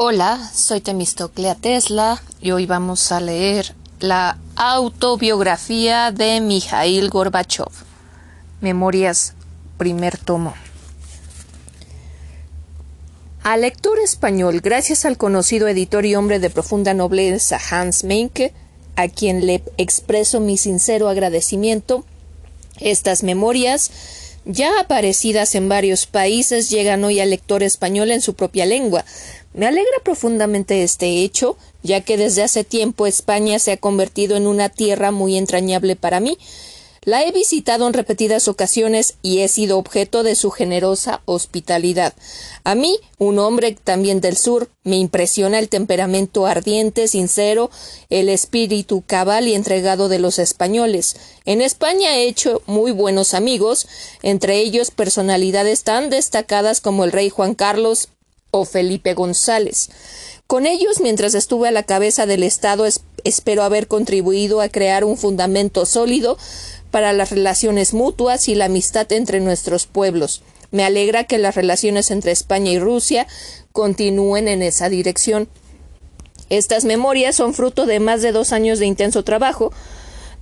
Hola, soy Temistoclea Tesla y hoy vamos a leer la autobiografía de Mikhail Gorbachev. Memorias, primer tomo. Al lector español, gracias al conocido editor y hombre de profunda nobleza Hans Meinke, a quien le expreso mi sincero agradecimiento, estas memorias ya aparecidas en varios países, llegan hoy al lector español en su propia lengua. Me alegra profundamente este hecho, ya que desde hace tiempo España se ha convertido en una tierra muy entrañable para mí, la he visitado en repetidas ocasiones y he sido objeto de su generosa hospitalidad. A mí, un hombre también del sur, me impresiona el temperamento ardiente, sincero, el espíritu cabal y entregado de los españoles. En España he hecho muy buenos amigos, entre ellos personalidades tan destacadas como el rey Juan Carlos o Felipe González. Con ellos, mientras estuve a la cabeza del Estado, espero haber contribuido a crear un fundamento sólido para las relaciones mutuas y la amistad entre nuestros pueblos. Me alegra que las relaciones entre España y Rusia continúen en esa dirección. Estas memorias son fruto de más de dos años de intenso trabajo.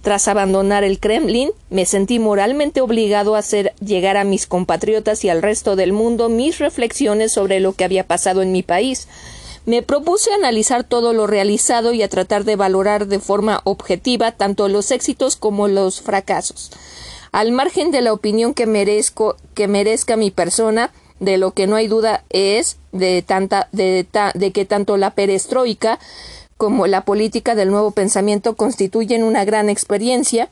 Tras abandonar el Kremlin, me sentí moralmente obligado a hacer llegar a mis compatriotas y al resto del mundo mis reflexiones sobre lo que había pasado en mi país. Me propuse analizar todo lo realizado y a tratar de valorar de forma objetiva tanto los éxitos como los fracasos. Al margen de la opinión que merezco, que merezca mi persona, de lo que no hay duda es de tanta, de, de que tanto la perestroika como la política del nuevo pensamiento constituyen una gran experiencia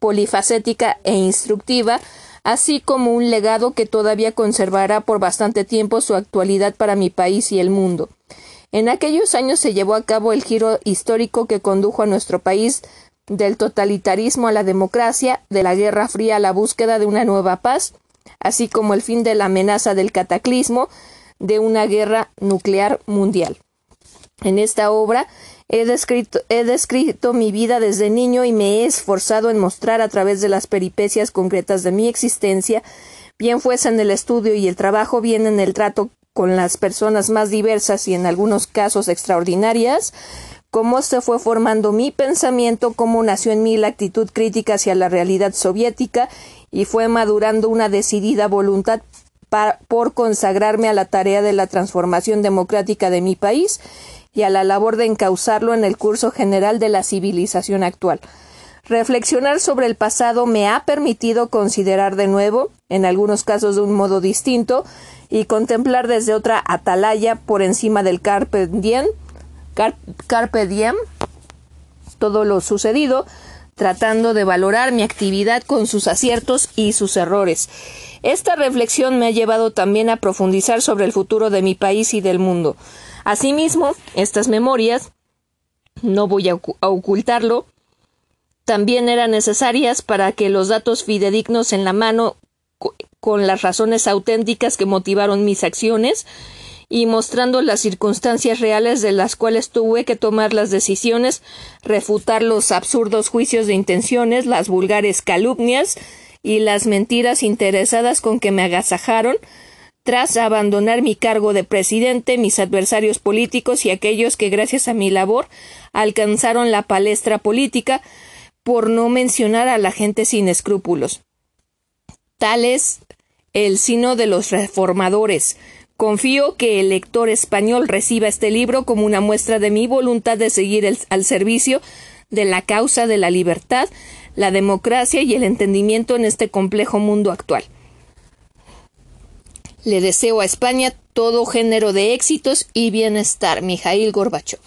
polifacética e instructiva, así como un legado que todavía conservará por bastante tiempo su actualidad para mi país y el mundo. En aquellos años se llevó a cabo el giro histórico que condujo a nuestro país del totalitarismo a la democracia, de la Guerra Fría a la búsqueda de una nueva paz, así como el fin de la amenaza del cataclismo de una guerra nuclear mundial. En esta obra he descrito, mi vida desde niño y me he esforzado en mostrar a través de las peripecias concretas de mi existencia, bien fuese en el estudio y el trabajo, bien en el trato con las personas más diversas y en algunos casos extraordinarias, cómo se fue formando mi pensamiento, cómo nació en mí la actitud crítica hacia la realidad soviética y fue madurando una decidida voluntad por consagrarme a la tarea de la transformación democrática de mi país y a la labor de encauzarlo en el curso general de la civilización actual. Reflexionar sobre el pasado me ha permitido considerar de nuevo, en algunos casos de un modo distinto, y contemplar desde otra atalaya por encima del carpe diem, todo lo sucedido, tratando de valorar mi actividad con sus aciertos y sus errores. Esta reflexión me ha llevado también a profundizar sobre el futuro de mi país y del mundo. Asimismo, estas memorias, no voy a ocultarlo, también eran necesarias para que los datos fidedignos en la mano con las razones auténticas que motivaron mis acciones y mostrando las circunstancias reales de las cuales tuve que tomar las decisiones, refutar los absurdos juicios de intenciones, las vulgares calumnias y las mentiras interesadas con que me agasajaron, tras abandonar mi cargo de presidente, mis adversarios políticos y aquellos que gracias a mi labor alcanzaron la palestra política, por no mencionar a la gente sin escrúpulos. Tal es el sino de los reformadores. Confío que el lector español reciba este libro como una muestra de mi voluntad de seguir al servicio de la causa de la libertad, la democracia y el entendimiento en este complejo mundo actual. Le deseo a España todo género de éxitos y bienestar. Mijail Gorbachev.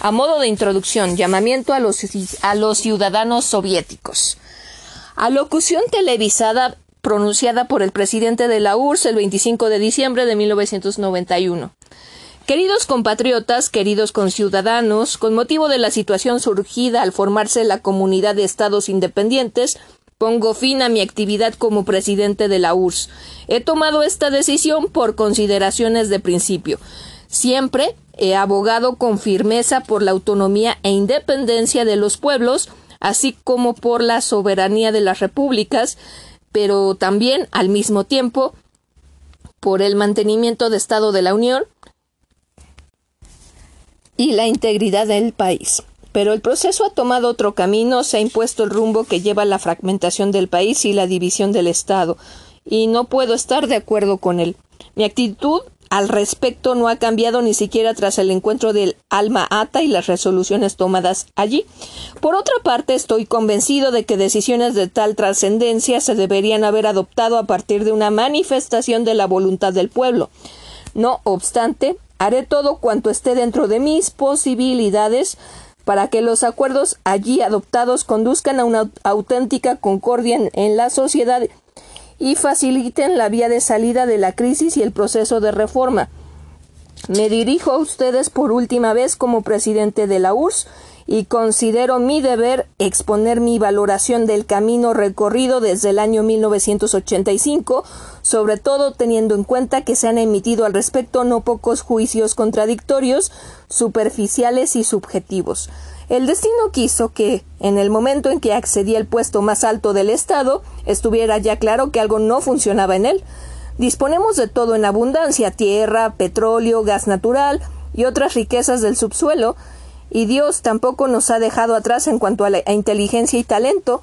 A modo de introducción, llamamiento a los, a los ciudadanos soviéticos. Alocución televisada pronunciada por el presidente de la URSS el 25 de diciembre de 1991. Queridos compatriotas, queridos conciudadanos, con motivo de la situación surgida al formarse la comunidad de estados independientes, pongo fin a mi actividad como presidente de la URSS. He tomado esta decisión por consideraciones de principio. Siempre he abogado con firmeza por la autonomía e independencia de los pueblos, así como por la soberanía de las repúblicas, pero también al mismo tiempo por el mantenimiento de Estado de la Unión y la integridad del país. Pero el proceso ha tomado otro camino, se ha impuesto el rumbo que lleva a la fragmentación del país y la división del Estado, y no puedo estar de acuerdo con él. Mi actitud al respecto no ha cambiado ni siquiera tras el encuentro del Alma Ata y las resoluciones tomadas allí. Por otra parte, estoy convencido de que decisiones de tal trascendencia se deberían haber adoptado a partir de una manifestación de la voluntad del pueblo. No obstante, haré todo cuanto esté dentro de mis posibilidades para que los acuerdos allí adoptados conduzcan a una auténtica concordia en, la sociedad y faciliten la vía de salida de la crisis y el proceso de reforma. Me dirijo a ustedes por última vez como presidente de la URSS y considero mi deber exponer mi valoración del camino recorrido desde el año 1985, sobre todo teniendo en cuenta que se han emitido al respecto no pocos juicios contradictorios, superficiales y subjetivos. El destino quiso que, en el momento en que accedí al puesto más alto del Estado, estuviera ya claro que algo no funcionaba en él. Disponemos de todo en abundancia tierra, petróleo, gas natural y otras riquezas del subsuelo, y Dios tampoco nos ha dejado atrás en cuanto a, la, inteligencia y talento.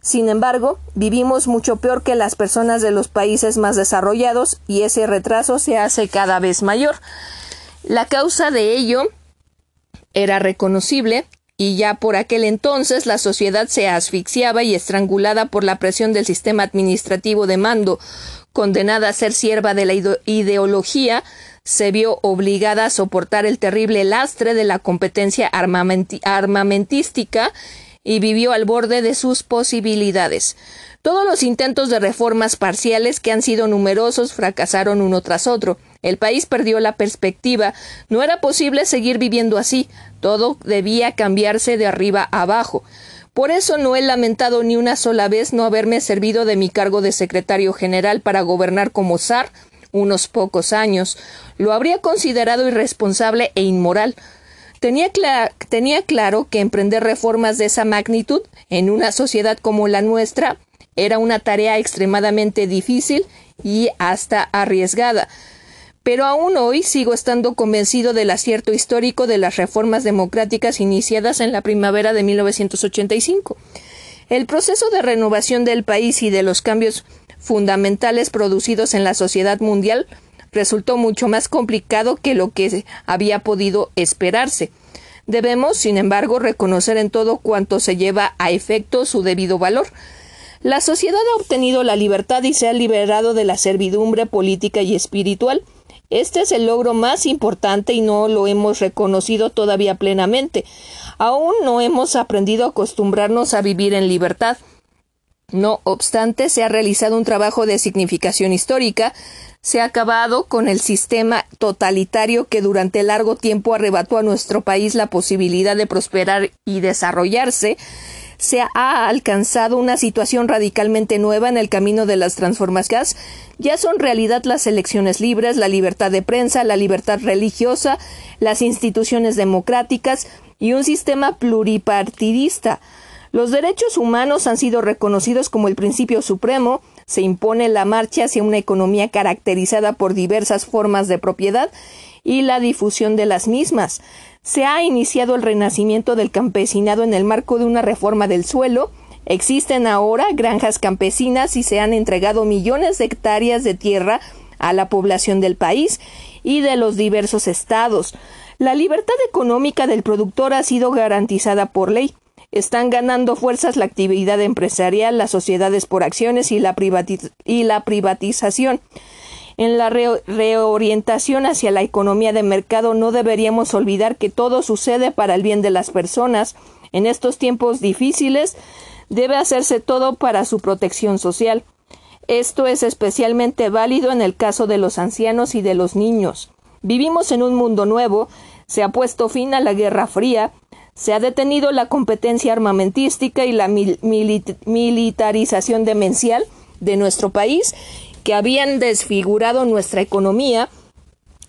Sin embargo, vivimos mucho peor que las personas de los países más desarrollados y ese retraso se hace cada vez mayor. La causa de ello era reconocible y ya por aquel entonces la sociedad se asfixiaba y estrangulada por la presión del sistema administrativo de mando, condenada a ser sierva de la ideología, se vio obligada a soportar el terrible lastre de la competencia armamentística y vivió al borde de sus posibilidades. Todos los intentos de reformas parciales, que han sido numerosos, fracasaron uno tras otro. El país perdió la perspectiva. No era posible seguir viviendo así. Todo debía cambiarse de arriba a abajo. Por eso no he lamentado ni una sola vez no haberme servido de mi cargo de secretario general para gobernar como zar unos pocos años. Lo habría considerado irresponsable e inmoral. Tenía, tenía claro que emprender reformas de esa magnitud en una sociedad como la nuestra era una tarea extremadamente difícil y hasta arriesgada. Pero aún hoy sigo estando convencido del acierto histórico de las reformas democráticas iniciadas en la primavera de 1985. El proceso de renovación del país y de los cambios fundamentales producidos en la sociedad mundial resultó mucho más complicado que lo que había podido esperarse. Debemos, sin embargo, reconocer en todo cuanto se lleva a efecto su debido valor. La sociedad ha obtenido la libertad y se ha liberado de la servidumbre política y espiritual. Este es el logro más importante y no lo hemos reconocido todavía plenamente. Aún no hemos aprendido a acostumbrarnos a vivir en libertad. No obstante, se ha realizado un trabajo de significación histórica, se ha acabado con el sistema totalitario que durante largo tiempo arrebató a nuestro país la posibilidad de prosperar y desarrollarse, se ha alcanzado una situación radicalmente nueva en el camino de las transformaciones. Ya son realidad las elecciones libres, la libertad de prensa, la libertad religiosa, las instituciones democráticas y un sistema pluripartidista. Los derechos humanos han sido reconocidos como el principio supremo, se impone la marcha hacia una economía caracterizada por diversas formas de propiedad y la difusión de las mismas se ha iniciado el renacimiento del campesinado en el marco de una reforma del suelo, existen ahora granjas campesinas y se han entregado millones de hectáreas de tierra a la población del país y de los diversos estados. La libertad económica del productor ha sido garantizada por ley. Están ganando fuerzas la actividad empresarial, las sociedades por acciones y la, privatización. En la reorientación hacia la economía de mercado no deberíamos olvidar que todo sucede para el bien de las personas. En estos tiempos difíciles debe hacerse todo para su protección social. Esto es especialmente válido en el caso de los ancianos y de los niños. Vivimos en un mundo nuevo, se ha puesto fin a la Guerra Fría, se ha detenido la competencia armamentística y la militarización demencial de nuestro país que habían desfigurado nuestra economía,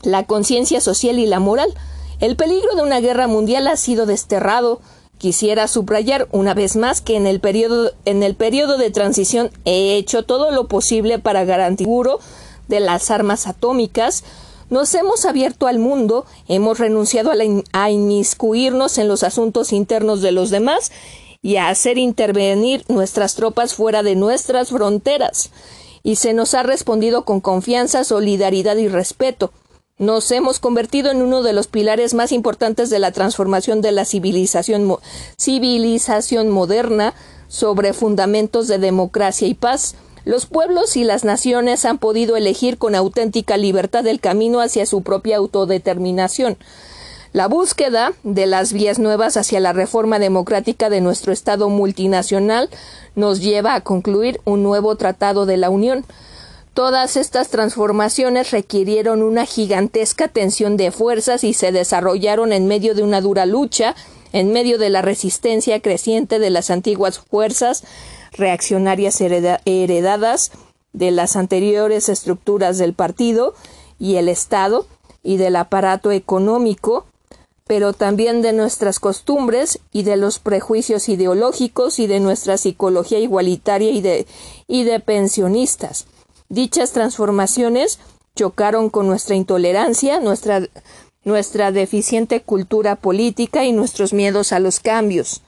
la conciencia social y la moral. El peligro de una guerra mundial ha sido desterrado. Quisiera subrayar una vez más que en el periodo, en el de transición he hecho todo lo posible para garantizar de las armas atómicas, Nos hemos abierto al mundo, hemos renunciado a, inmiscuirnos en los asuntos internos de los demás y a hacer intervenir nuestras tropas fuera de nuestras fronteras. Y se nos ha respondido con confianza, solidaridad y respeto. Nos hemos convertido en uno de los pilares más importantes de la transformación de la civilización, civilización moderna sobre fundamentos de democracia y paz. Los pueblos y las naciones han podido elegir con auténtica libertad el camino hacia su propia autodeterminación. La búsqueda de las vías nuevas hacia la reforma democrática de nuestro Estado multinacional nos lleva a concluir un nuevo tratado de la Unión. Todas estas transformaciones requirieron una gigantesca tensión de fuerzas y se desarrollaron en medio de una dura lucha, en medio de la resistencia creciente de las antiguas fuerzas reaccionarias heredadas de las anteriores estructuras del partido y el Estado y del aparato económico, pero también de nuestras costumbres y de los prejuicios ideológicos y de nuestra psicología igualitaria y de, pensionistas. Dichas transformaciones chocaron con nuestra intolerancia, nuestra deficiente cultura política y nuestros miedos a los cambios.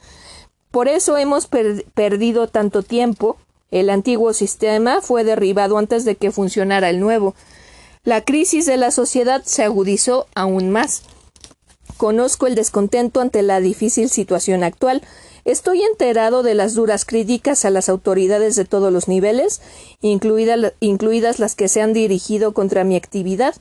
Por eso hemos perdido tanto tiempo. El antiguo sistema fue derribado antes de que funcionara el nuevo. La crisis de la sociedad se agudizó aún más. Conozco el descontento ante la difícil situación actual. Estoy enterado de las duras críticas a las autoridades de todos los niveles, incluidas las que se han dirigido contra mi actividad,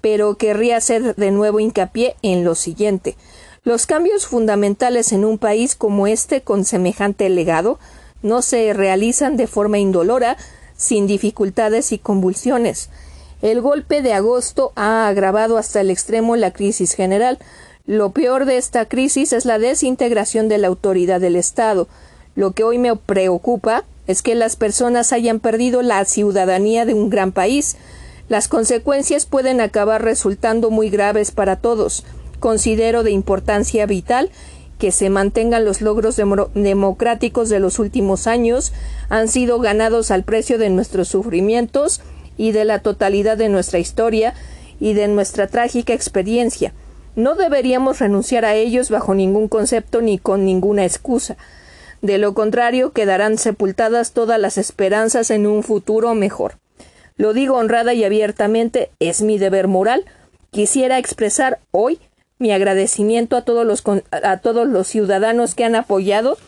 pero querría hacer de nuevo hincapié en lo siguiente. Los cambios fundamentales en un país como este con semejante legado no se realizan de forma indolora, sin dificultades y convulsiones. El golpe de agosto ha agravado hasta el extremo la crisis general. Lo peor de esta crisis es la desintegración de la autoridad del Estado. Lo que hoy me preocupa es que las personas hayan perdido la ciudadanía de un gran país. Las consecuencias pueden acabar resultando muy graves para todos considero de importancia vital que se mantengan los logros democráticos de los últimos años, han sido ganados al precio de nuestros sufrimientos y de la totalidad de nuestra historia y de nuestra trágica experiencia. No deberíamos renunciar a ellos bajo ningún concepto ni con ninguna excusa. De lo contrario, quedarán sepultadas todas las esperanzas en un futuro mejor. Lo digo honrada y abiertamente, es mi deber moral. Quisiera expresar hoy mi agradecimiento a todos los, a todos los ciudadanos que han apoyado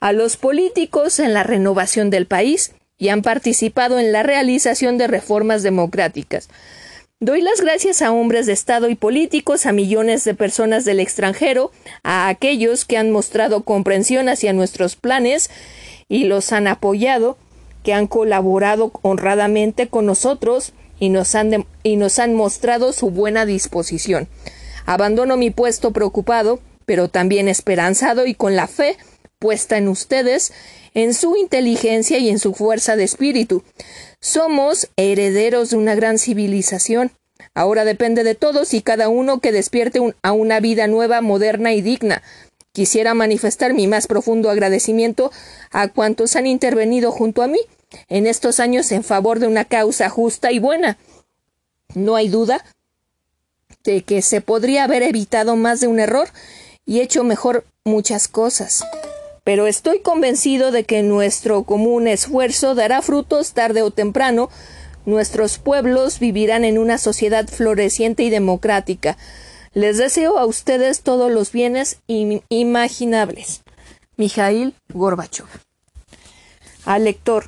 a los políticos en la renovación del país y han participado en la realización de reformas democráticas. Doy las gracias a hombres de Estado y políticos, a millones de personas del extranjero, a aquellos que han mostrado comprensión hacia nuestros planes y los han apoyado, que han colaborado honradamente con nosotros y nos han, y nos han mostrado su buena disposición. Abandono mi puesto preocupado, pero también esperanzado y con la fe puesta en ustedes, en su inteligencia y en su fuerza de espíritu. Somos herederos de una gran civilización. Ahora depende de todos y cada uno que despierte a una vida nueva, moderna y digna. Quisiera manifestar mi más profundo agradecimiento a cuantos han intervenido junto a mí en estos años en favor de una causa justa y buena. No hay duda de que se podría haber evitado más de un error y hecho mejor muchas cosas. Pero estoy convencido de que nuestro común esfuerzo dará frutos tarde o temprano. Nuestros pueblos vivirán en una sociedad floreciente y democrática. Les deseo a ustedes todos los bienes imaginables. Mijail Gorbachev. Al lector.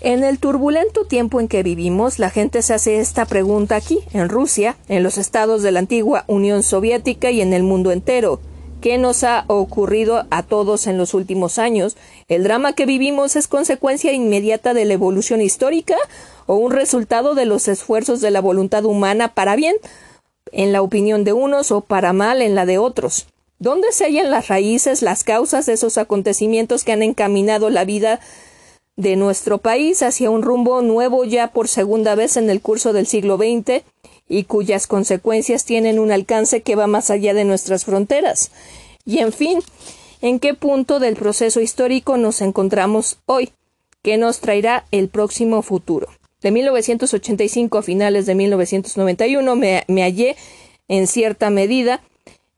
En el turbulento tiempo en que vivimos, la gente se hace esta pregunta aquí, en Rusia, en los estados de la antigua Unión Soviética y en el mundo entero. ¿Qué nos ha ocurrido a todos en los últimos años? ¿El drama que vivimos es consecuencia inmediata de la evolución histórica o un resultado de los esfuerzos de la voluntad humana para bien, en la opinión de unos, o para mal en la de otros? ¿Dónde se hallan las raíces, las causas de esos acontecimientos que han encaminado la vida de nuestro país hacia un rumbo nuevo ya por segunda vez en el curso del siglo XX y cuyas consecuencias tienen un alcance que va más allá de nuestras fronteras. Y en fin, ¿en qué punto del proceso histórico nos encontramos hoy? ¿Qué nos traerá el próximo futuro? de 1985 a finales de 1991 me, me hallé, en cierta medida,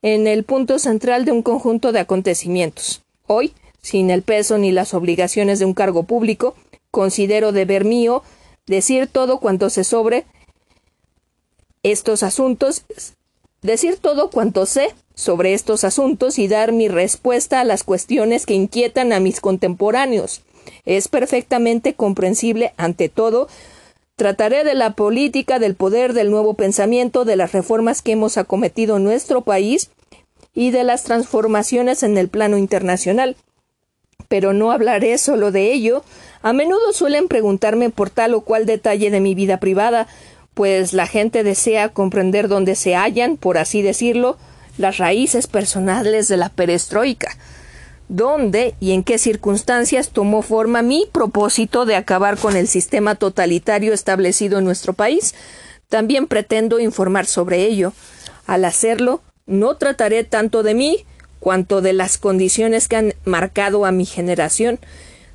en el punto central de un conjunto de acontecimientos. Hoy, sin el peso ni las obligaciones de un cargo público, considero deber mío decir todo cuanto se sobre estos asuntos, decir todo cuanto sé sobre estos asuntos y dar mi respuesta a las cuestiones que inquietan a mis contemporáneos. Es perfectamente comprensible, ante todo, Trataré de la política, del poder, del nuevo pensamiento, de las reformas que hemos acometido en nuestro país y de las transformaciones en el plano internacional. Pero no hablaré solo de ello. A menudo suelen preguntarme por tal o cual detalle de mi vida privada, pues la gente desea comprender dónde se hallan, por así decirlo, las raíces personales de la perestroika dónde y en qué circunstancias tomó forma mi propósito de acabar con el sistema totalitario establecido en nuestro país. También pretendo informar sobre ello. Al hacerlo, no trataré tanto de mí cuanto de las condiciones que han marcado a mi generación,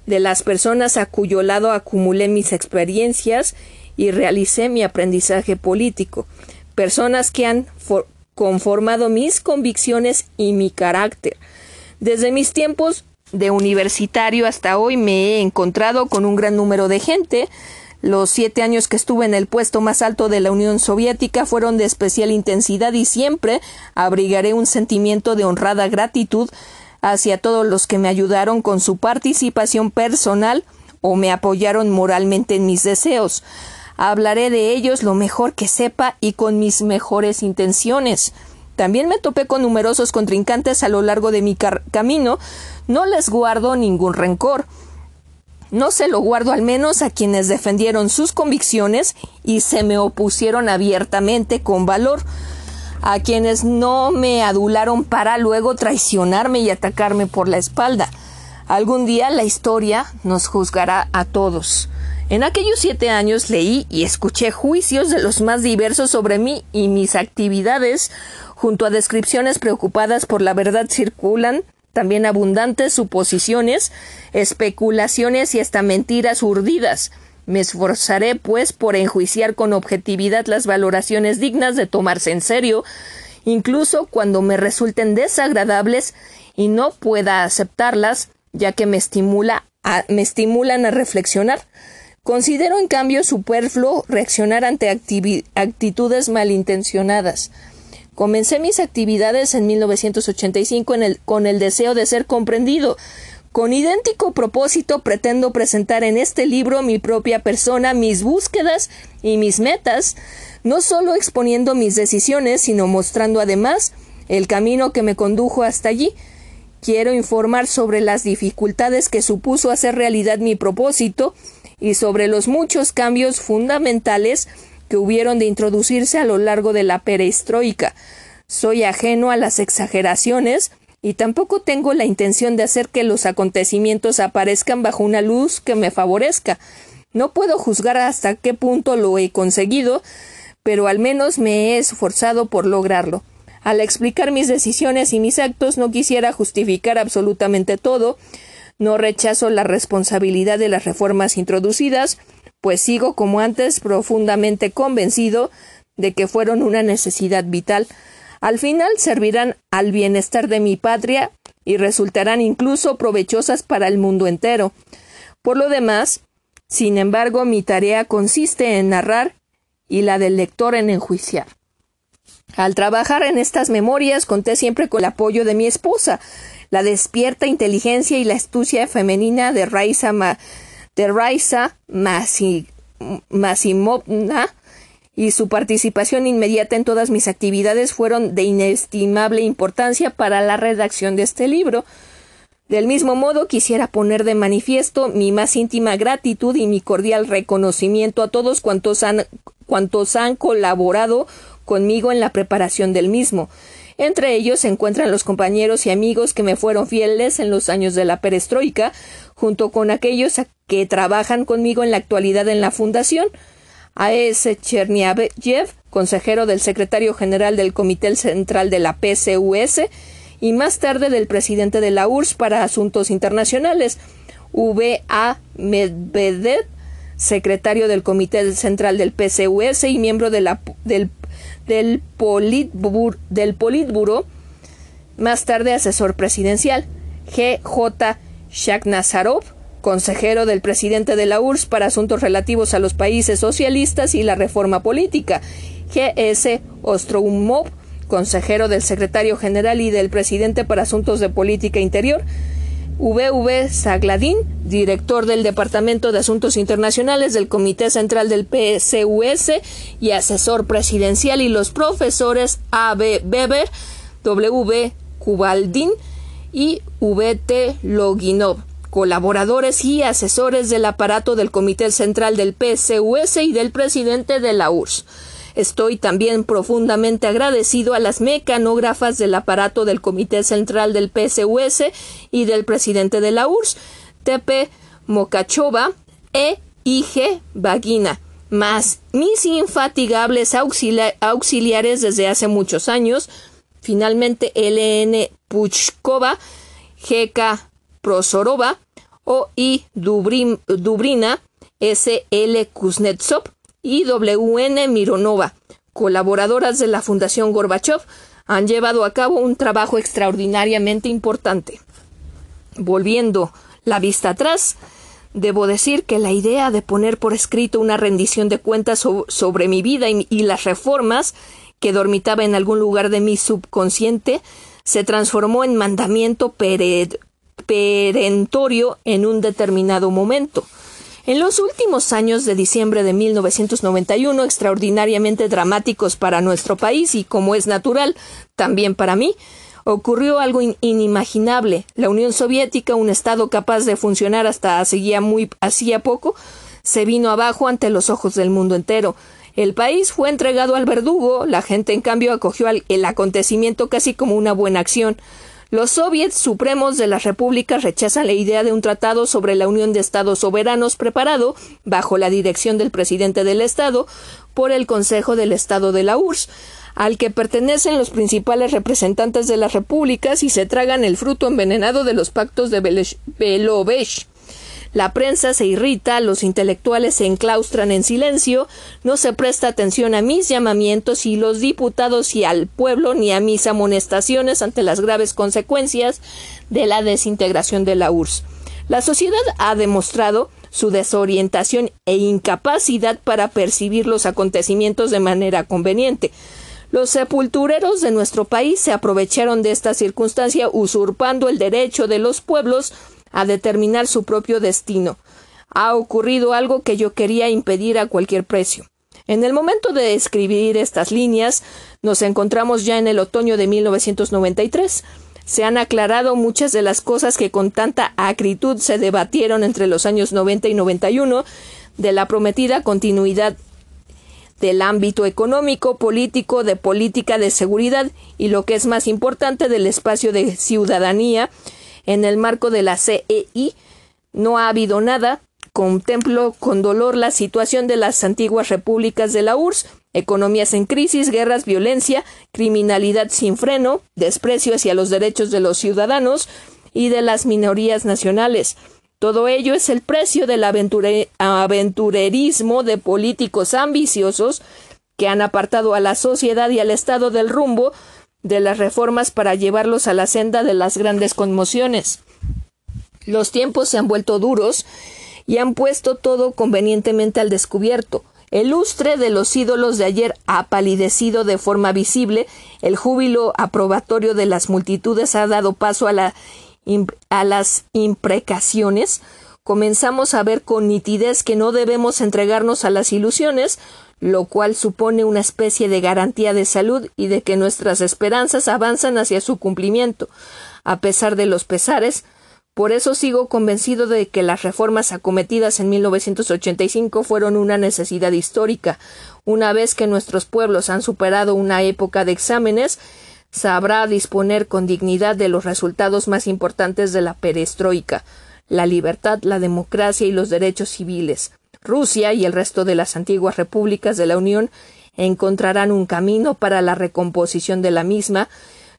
de las personas a cuyo lado acumulé mis experiencias y realicé mi aprendizaje político, personas que han conformado mis convicciones y mi carácter, desde mis tiempos de universitario hasta hoy me he encontrado con un gran número de gente. Los siete años que estuve en el puesto más alto de la Unión Soviética fueron de especial intensidad y siempre abrigaré un sentimiento de honrada gratitud hacia todos los que me ayudaron con su participación personal o me apoyaron moralmente en mis deseos. Hablaré de ellos lo mejor que sepa y con mis mejores intenciones. También me topé con numerosos contrincantes a lo largo de mi camino. No les guardo ningún rencor. No se lo guardo al menos a quienes defendieron sus convicciones y se me opusieron abiertamente con valor, a quienes no me adularon para luego traicionarme y atacarme por la espalda. Algún día la historia nos juzgará a todos. En aquellos siete años leí y escuché juicios de los más diversos sobre mí y mis actividades Junto a descripciones preocupadas por la verdad circulan también abundantes suposiciones, especulaciones y hasta mentiras urdidas. Me esforzaré, pues, por enjuiciar con objetividad las valoraciones dignas de tomarse en serio, incluso cuando me resulten desagradables y no pueda aceptarlas, ya que me estimula me estimulan a reflexionar. Considero en cambio superfluo reaccionar ante actitudes malintencionadas. Comencé mis actividades en 1985 con el deseo de ser comprendido. Con idéntico propósito pretendo presentar en este libro mi propia persona, mis búsquedas y mis metas, no solo exponiendo mis decisiones, sino mostrando además el camino que me condujo hasta allí. Quiero informar sobre las dificultades que supuso hacer realidad mi propósito y sobre los muchos cambios fundamentales que hubieron de introducirse a lo largo de la perestroika. Soy ajeno a las exageraciones y tampoco tengo la intención de hacer que los acontecimientos aparezcan bajo una luz que me favorezca. No puedo juzgar hasta qué punto lo he conseguido, pero al menos me he esforzado por lograrlo. Al explicar mis decisiones y mis actos no quisiera justificar absolutamente todo, no rechazo la responsabilidad de las reformas introducidas, pues sigo como antes profundamente convencido de que fueron una necesidad vital. Al final servirán al bienestar de mi patria y resultarán incluso provechosas para el mundo entero. Por lo demás, sin embargo, mi tarea consiste en narrar y la del lector en enjuiciar. Al trabajar en estas memorias conté siempre con el apoyo de mi esposa, la despierta inteligencia y la astucia femenina de Raisa de Raisa Masimovna y su participación inmediata en todas mis actividades fueron de inestimable importancia para la redacción de este libro. Del mismo modo, quisiera poner de manifiesto mi más íntima gratitud y mi cordial reconocimiento a todos cuantos han, cuantos han colaborado conmigo en la preparación del mismo. Entre ellos se encuentran los compañeros y amigos que me fueron fieles en los años de la perestroika, junto con aquellos que trabajan conmigo en la actualidad en la Fundación. A. S. Cherniayev, consejero del secretario general del Comité Central de la PCUS y más tarde del presidente de la URSS para Asuntos Internacionales, V. A. Medvedev, secretario del Comité Central del PCUS y miembro de la, del, del, del Politburo, más tarde asesor presidencial. G.J. Shaknazarov, consejero del presidente de la URSS para asuntos relativos a los países socialistas y la reforma política. G.S. Ostroumov, consejero del secretario general y del presidente para asuntos de política interior. V.V. Sagladín, director del Departamento de Asuntos Internacionales del Comité Central del PCUS y asesor presidencial, y los profesores A.B. Weber, W. Kubaldín y V.T. Loginov, colaboradores y asesores del aparato del Comité Central del PCUS y del presidente de la URSS. Estoy también profundamente agradecido a las mecanógrafas del aparato del Comité Central del PSUS y del presidente de la URSS, Tepe Mokachova e IG Bagina, más mis infatigables auxiliares desde hace muchos años, finalmente LN Puchkova, GK Prosorova, OI Dubrina, SL Kuznetsov, y WN Mironova, colaboradoras de la Fundación Gorbachev, han llevado a cabo un trabajo extraordinariamente importante. Volviendo la vista atrás, debo decir que la idea de poner por escrito una rendición de cuentas sobre mi vida y, las reformas que dormitaba en algún lugar de mi subconsciente se transformó en mandamiento perentorio en un determinado momento. En los últimos años de diciembre de 1991, extraordinariamente dramáticos para nuestro país y, como es natural, también para mí, ocurrió algo inimaginable. La Unión Soviética, un Estado capaz de funcionar hasta hacía, muy, hacía poco, se vino abajo ante los ojos del mundo entero. El país fue entregado al verdugo, la gente en cambio acogió el acontecimiento casi como una buena acción. Los soviets supremos de las repúblicas rechazan la idea de un tratado sobre la unión de estados soberanos preparado, bajo la dirección del presidente del Estado, por el Consejo del Estado de la URSS, al que pertenecen los principales representantes de las repúblicas y se tragan el fruto envenenado de los pactos de Belovech. La prensa se irrita, los intelectuales se enclaustran en silencio, no se presta atención a mis llamamientos y los diputados y al pueblo ni a mis amonestaciones ante las graves consecuencias de la desintegración de la URSS. La sociedad ha demostrado su desorientación e incapacidad para percibir los acontecimientos de manera conveniente. Los sepultureros de nuestro país se aprovecharon de esta circunstancia usurpando el derecho de los pueblos a determinar su propio destino. Ha ocurrido algo que yo quería impedir a cualquier precio. En el momento de escribir estas líneas, nos encontramos ya en el otoño de 1993. Se han aclarado muchas de las cosas que con tanta acritud se debatieron entre los años 90 y 91 de la prometida continuidad del ámbito económico, político, de política de seguridad y lo que es más importante del espacio de ciudadanía en el marco de la CEI no ha habido nada. Contemplo con dolor la situación de las antiguas repúblicas de la URSS, economías en crisis, guerras, violencia, criminalidad sin freno, desprecio hacia los derechos de los ciudadanos y de las minorías nacionales. Todo ello es el precio del aventurerismo de políticos ambiciosos que han apartado a la sociedad y al Estado del rumbo de las reformas para llevarlos a la senda de las grandes conmociones. Los tiempos se han vuelto duros y han puesto todo convenientemente al descubierto. El lustre de los ídolos de ayer ha palidecido de forma visible, el júbilo aprobatorio de las multitudes ha dado paso a, a las imprecaciones, comenzamos a ver con nitidez que no debemos entregarnos a las ilusiones, lo cual supone una especie de garantía de salud y de que nuestras esperanzas avanzan hacia su cumplimiento, a pesar de los pesares. Por eso sigo convencido de que las reformas acometidas en 1985 fueron una necesidad histórica. Una vez que nuestros pueblos han superado una época de exámenes, sabrá disponer con dignidad de los resultados más importantes de la perestroika la libertad, la democracia y los derechos civiles. Rusia y el resto de las antiguas repúblicas de la Unión encontrarán un camino para la recomposición de la misma,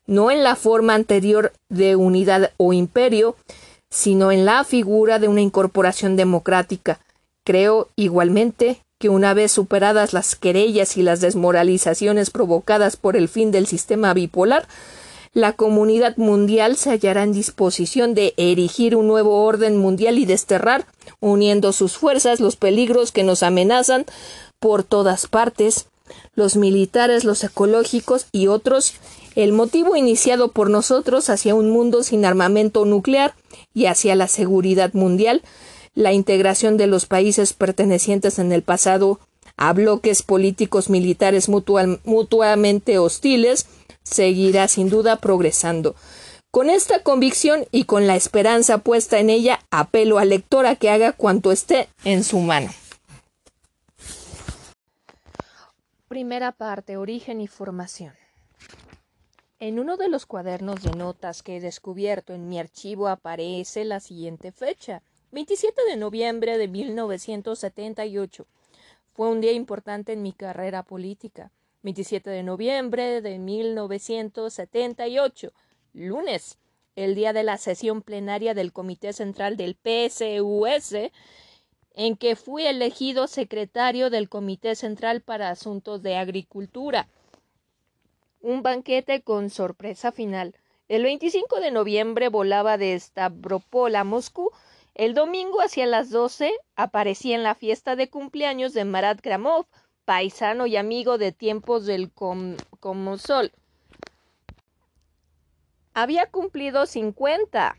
no en la forma anterior de unidad o imperio, sino en la figura de una incorporación democrática, Creo igualmente que una vez superadas las querellas y las desmoralizaciones provocadas por el fin del sistema bipolar, la comunidad mundial se hallará en disposición de erigir un nuevo orden mundial y desterrar, uniendo sus fuerzas, los peligros que nos amenazan por todas partes, los militares, los ecológicos y otros, el motivo iniciado por nosotros hacia un mundo sin armamento nuclear y hacia la seguridad mundial, la integración de los países pertenecientes en el pasado a bloques políticos militares mutuamente hostiles, seguirá sin duda progresando. Con esta convicción y con la esperanza puesta en ella, apelo al lector a que haga cuanto esté en su mano. Primera parte. Origen y formación. En uno de los cuadernos de notas que he descubierto en mi archivo aparece la siguiente fecha. 27 de noviembre de 1978. Fue un día importante en mi carrera política. 27 de noviembre de 1978, lunes, el día de la sesión plenaria del Comité Central del PSUS, en que fui elegido secretario del Comité Central para Asuntos de Agricultura. Un banquete con sorpresa final. El 25 de noviembre volaba de Stavropol a Moscú. El domingo hacia las 12 aparecí en la fiesta de cumpleaños de Marat Gramov, paisano y amigo de tiempos del Comosol. Había cumplido cincuenta.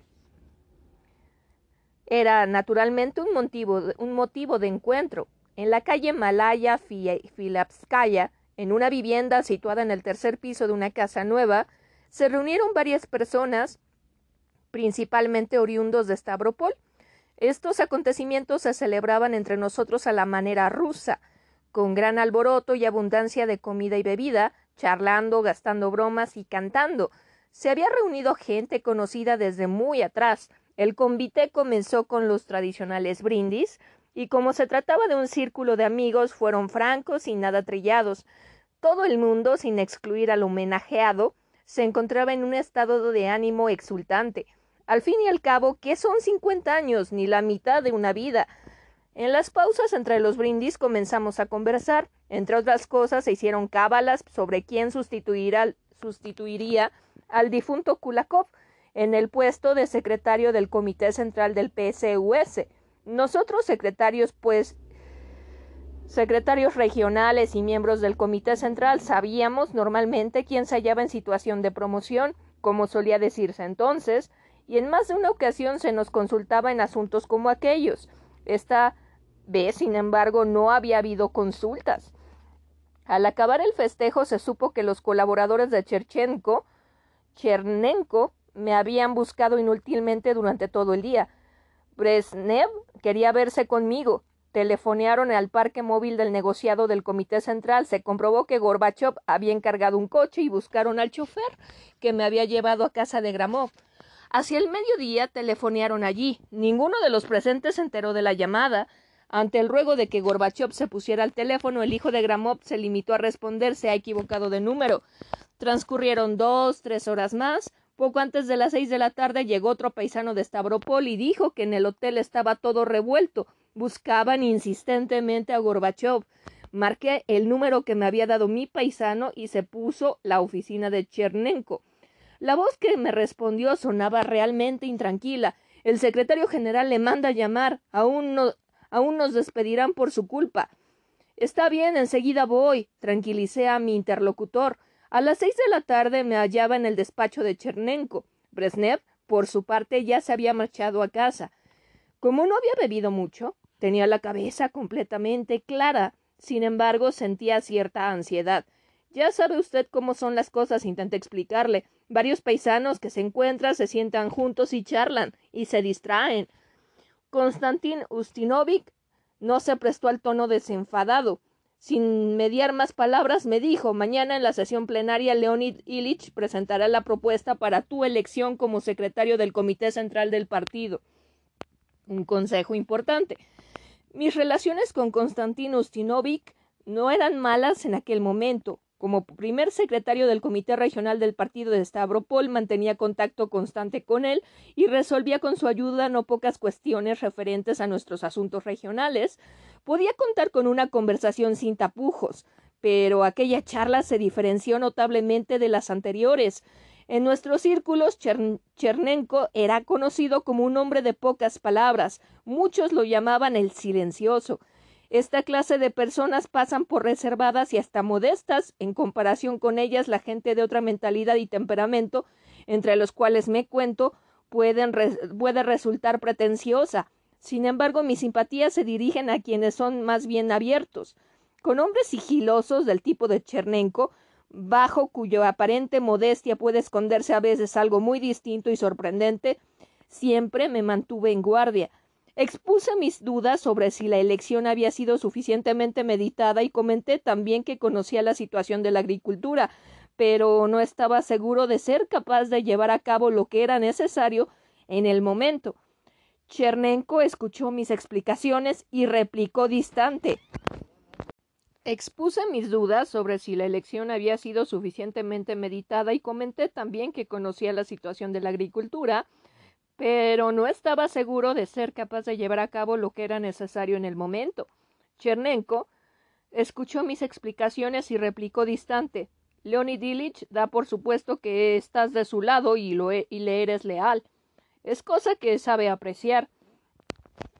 Era naturalmente un motivo, un motivo de encuentro. En la calle Malaya Filapskaya, en una vivienda situada en el tercer piso de una casa nueva, se reunieron varias personas, principalmente oriundos de Stavropol. Estos acontecimientos se celebraban entre nosotros a la manera rusa, con gran alboroto y abundancia de comida y bebida, charlando, gastando bromas y cantando. Se había reunido gente conocida desde muy atrás. El convite comenzó con los tradicionales brindis, y como se trataba de un círculo de amigos, fueron francos y nada trillados. Todo el mundo, sin excluir al homenajeado, se encontraba en un estado de ánimo exultante. Al fin y al cabo, ¿qué son cincuenta años? ni la mitad de una vida. En las pausas entre los brindis comenzamos a conversar. Entre otras cosas, se hicieron cábalas sobre quién sustituiría al difunto Kulakov en el puesto de secretario del Comité Central del PSUS. Nosotros, secretarios, pues, secretarios regionales y miembros del Comité Central, sabíamos normalmente quién se hallaba en situación de promoción, como solía decirse entonces, y en más de una ocasión se nos consultaba en asuntos como aquellos. Esta vez, sin embargo, no había habido consultas. Al acabar el festejo se supo que los colaboradores de Cherchenko, Chernenko, me habían buscado inútilmente durante todo el día. Brezhnev quería verse conmigo. Telefonearon al parque móvil del negociado del Comité Central. Se comprobó que Gorbachev había encargado un coche y buscaron al chofer que me había llevado a casa de Gramov. Hacia el mediodía telefonearon allí. Ninguno de los presentes se enteró de la llamada. Ante el ruego de que Gorbachev se pusiera al teléfono, el hijo de Gramov se limitó a responder se ha equivocado de número. Transcurrieron dos, tres horas más. Poco antes de las seis de la tarde llegó otro paisano de Stavropol y dijo que en el hotel estaba todo revuelto. Buscaban insistentemente a Gorbachev. Marqué el número que me había dado mi paisano y se puso la oficina de Chernenko. La voz que me respondió sonaba realmente intranquila. El secretario general le manda llamar. Aún, no, aún nos despedirán por su culpa. Está bien, enseguida voy, tranquilicé a mi interlocutor. A las seis de la tarde me hallaba en el despacho de Chernenko. Brezhnev, por su parte, ya se había marchado a casa. Como no había bebido mucho, tenía la cabeza completamente clara. Sin embargo, sentía cierta ansiedad. Ya sabe usted cómo son las cosas, intenté explicarle. Varios paisanos que se encuentran se sientan juntos y charlan y se distraen. Konstantin Ustinovic no se prestó al tono desenfadado. Sin mediar más palabras, me dijo mañana en la sesión plenaria Leonid Ilich presentará la propuesta para tu elección como secretario del Comité Central del Partido. Un consejo importante. Mis relaciones con Konstantin Ustinovic no eran malas en aquel momento. Como primer secretario del Comité Regional del Partido de Stavropol, mantenía contacto constante con él y resolvía con su ayuda no pocas cuestiones referentes a nuestros asuntos regionales. Podía contar con una conversación sin tapujos, pero aquella charla se diferenció notablemente de las anteriores. En nuestros círculos, Chernenko era conocido como un hombre de pocas palabras. Muchos lo llamaban el silencioso. Esta clase de personas pasan por reservadas y hasta modestas en comparación con ellas la gente de otra mentalidad y temperamento, entre los cuales me cuento, puede resultar pretenciosa. Sin embargo, mis simpatías se dirigen a quienes son más bien abiertos. Con hombres sigilosos del tipo de Chernenko, bajo cuya aparente modestia puede esconderse a veces algo muy distinto y sorprendente, siempre me mantuve en guardia. Expuse mis dudas sobre si la elección había sido suficientemente meditada y comenté también que conocía la situación de la agricultura, pero no estaba seguro de ser capaz de llevar a cabo lo que era necesario en el momento. Chernenko escuchó mis explicaciones y replicó distante. Expuse mis dudas sobre si la elección había sido suficientemente meditada y comenté también que conocía la situación de la agricultura, pero no estaba seguro de ser capaz de llevar a cabo lo que era necesario en el momento. Chernenko escuchó mis explicaciones y replicó distante Leonid Ilich da por supuesto que estás de su lado y, e, y le eres leal. Es cosa que sabe apreciar.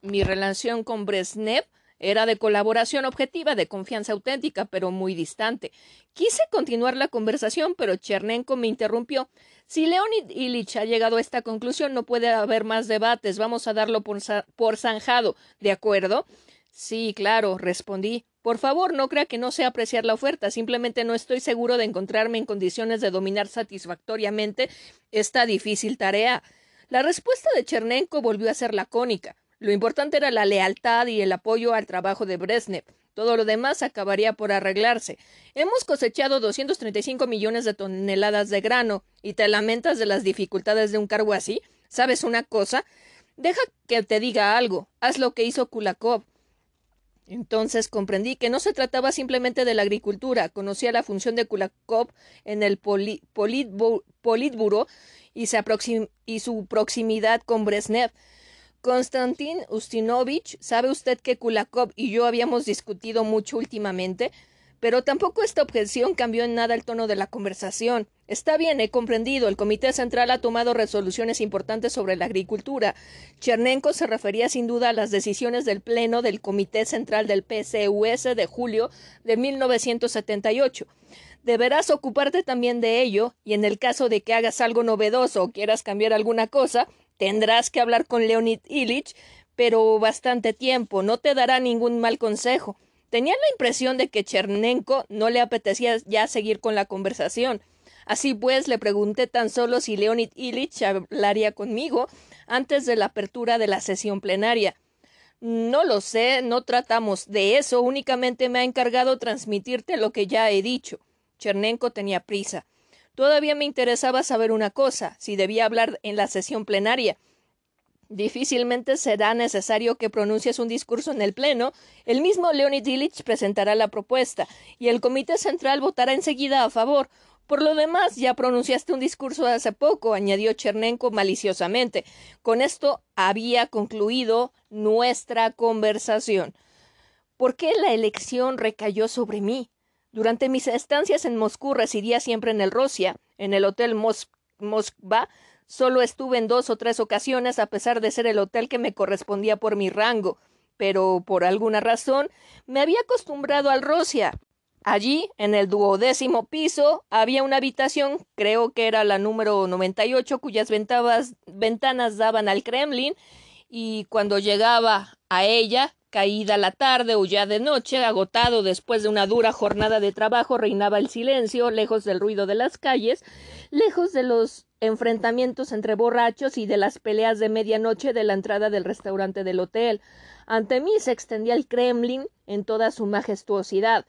Mi relación con Brezhnev era de colaboración objetiva, de confianza auténtica, pero muy distante. Quise continuar la conversación, pero Chernenko me interrumpió. Si Leonid Ilich ha llegado a esta conclusión, no puede haber más debates. Vamos a darlo por, por zanjado. ¿De acuerdo? Sí, claro, respondí. Por favor, no crea que no sé apreciar la oferta. Simplemente no estoy seguro de encontrarme en condiciones de dominar satisfactoriamente esta difícil tarea. La respuesta de Chernenko volvió a ser lacónica. Lo importante era la lealtad y el apoyo al trabajo de Brezhnev. Todo lo demás acabaría por arreglarse. Hemos cosechado 235 millones de toneladas de grano y te lamentas de las dificultades de un cargo así. ¿Sabes una cosa? Deja que te diga algo. Haz lo que hizo Kulakov. Entonces comprendí que no se trataba simplemente de la agricultura. Conocía la función de Kulakov en el Politburo y, y su proximidad con Brezhnev. Konstantin Ustinovich, ¿sabe usted que Kulakov y yo habíamos discutido mucho últimamente? Pero tampoco esta objeción cambió en nada el tono de la conversación. Está bien, he comprendido. El Comité Central ha tomado resoluciones importantes sobre la agricultura. Chernenko se refería sin duda a las decisiones del Pleno del Comité Central del PCUS de julio de 1978. Deberás ocuparte también de ello, y en el caso de que hagas algo novedoso o quieras cambiar alguna cosa, Tendrás que hablar con Leonid Ilich, pero bastante tiempo, no te dará ningún mal consejo. Tenía la impresión de que Chernenko no le apetecía ya seguir con la conversación. Así pues, le pregunté tan solo si Leonid Ilich hablaría conmigo antes de la apertura de la sesión plenaria. No lo sé, no tratamos de eso, únicamente me ha encargado transmitirte lo que ya he dicho. Chernenko tenía prisa. Todavía me interesaba saber una cosa, si debía hablar en la sesión plenaria. Difícilmente será necesario que pronuncies un discurso en el Pleno. El mismo Leonid Ilich presentará la propuesta y el Comité Central votará enseguida a favor. Por lo demás, ya pronunciaste un discurso hace poco, añadió Chernenko maliciosamente. Con esto había concluido nuestra conversación. ¿Por qué la elección recayó sobre mí? Durante mis estancias en Moscú residía siempre en el Rosia, en el Hotel Moskva. Solo estuve en dos o tres ocasiones, a pesar de ser el hotel que me correspondía por mi rango, pero por alguna razón me había acostumbrado al Rosia. Allí, en el duodécimo piso, había una habitación, creo que era la número 98, cuyas ventanas daban al Kremlin, y cuando llegaba a ella Caída la tarde o ya de noche, agotado después de una dura jornada de trabajo, reinaba el silencio, lejos del ruido de las calles, lejos de los enfrentamientos entre borrachos y de las peleas de medianoche de la entrada del restaurante del hotel. Ante mí se extendía el Kremlin en toda su majestuosidad.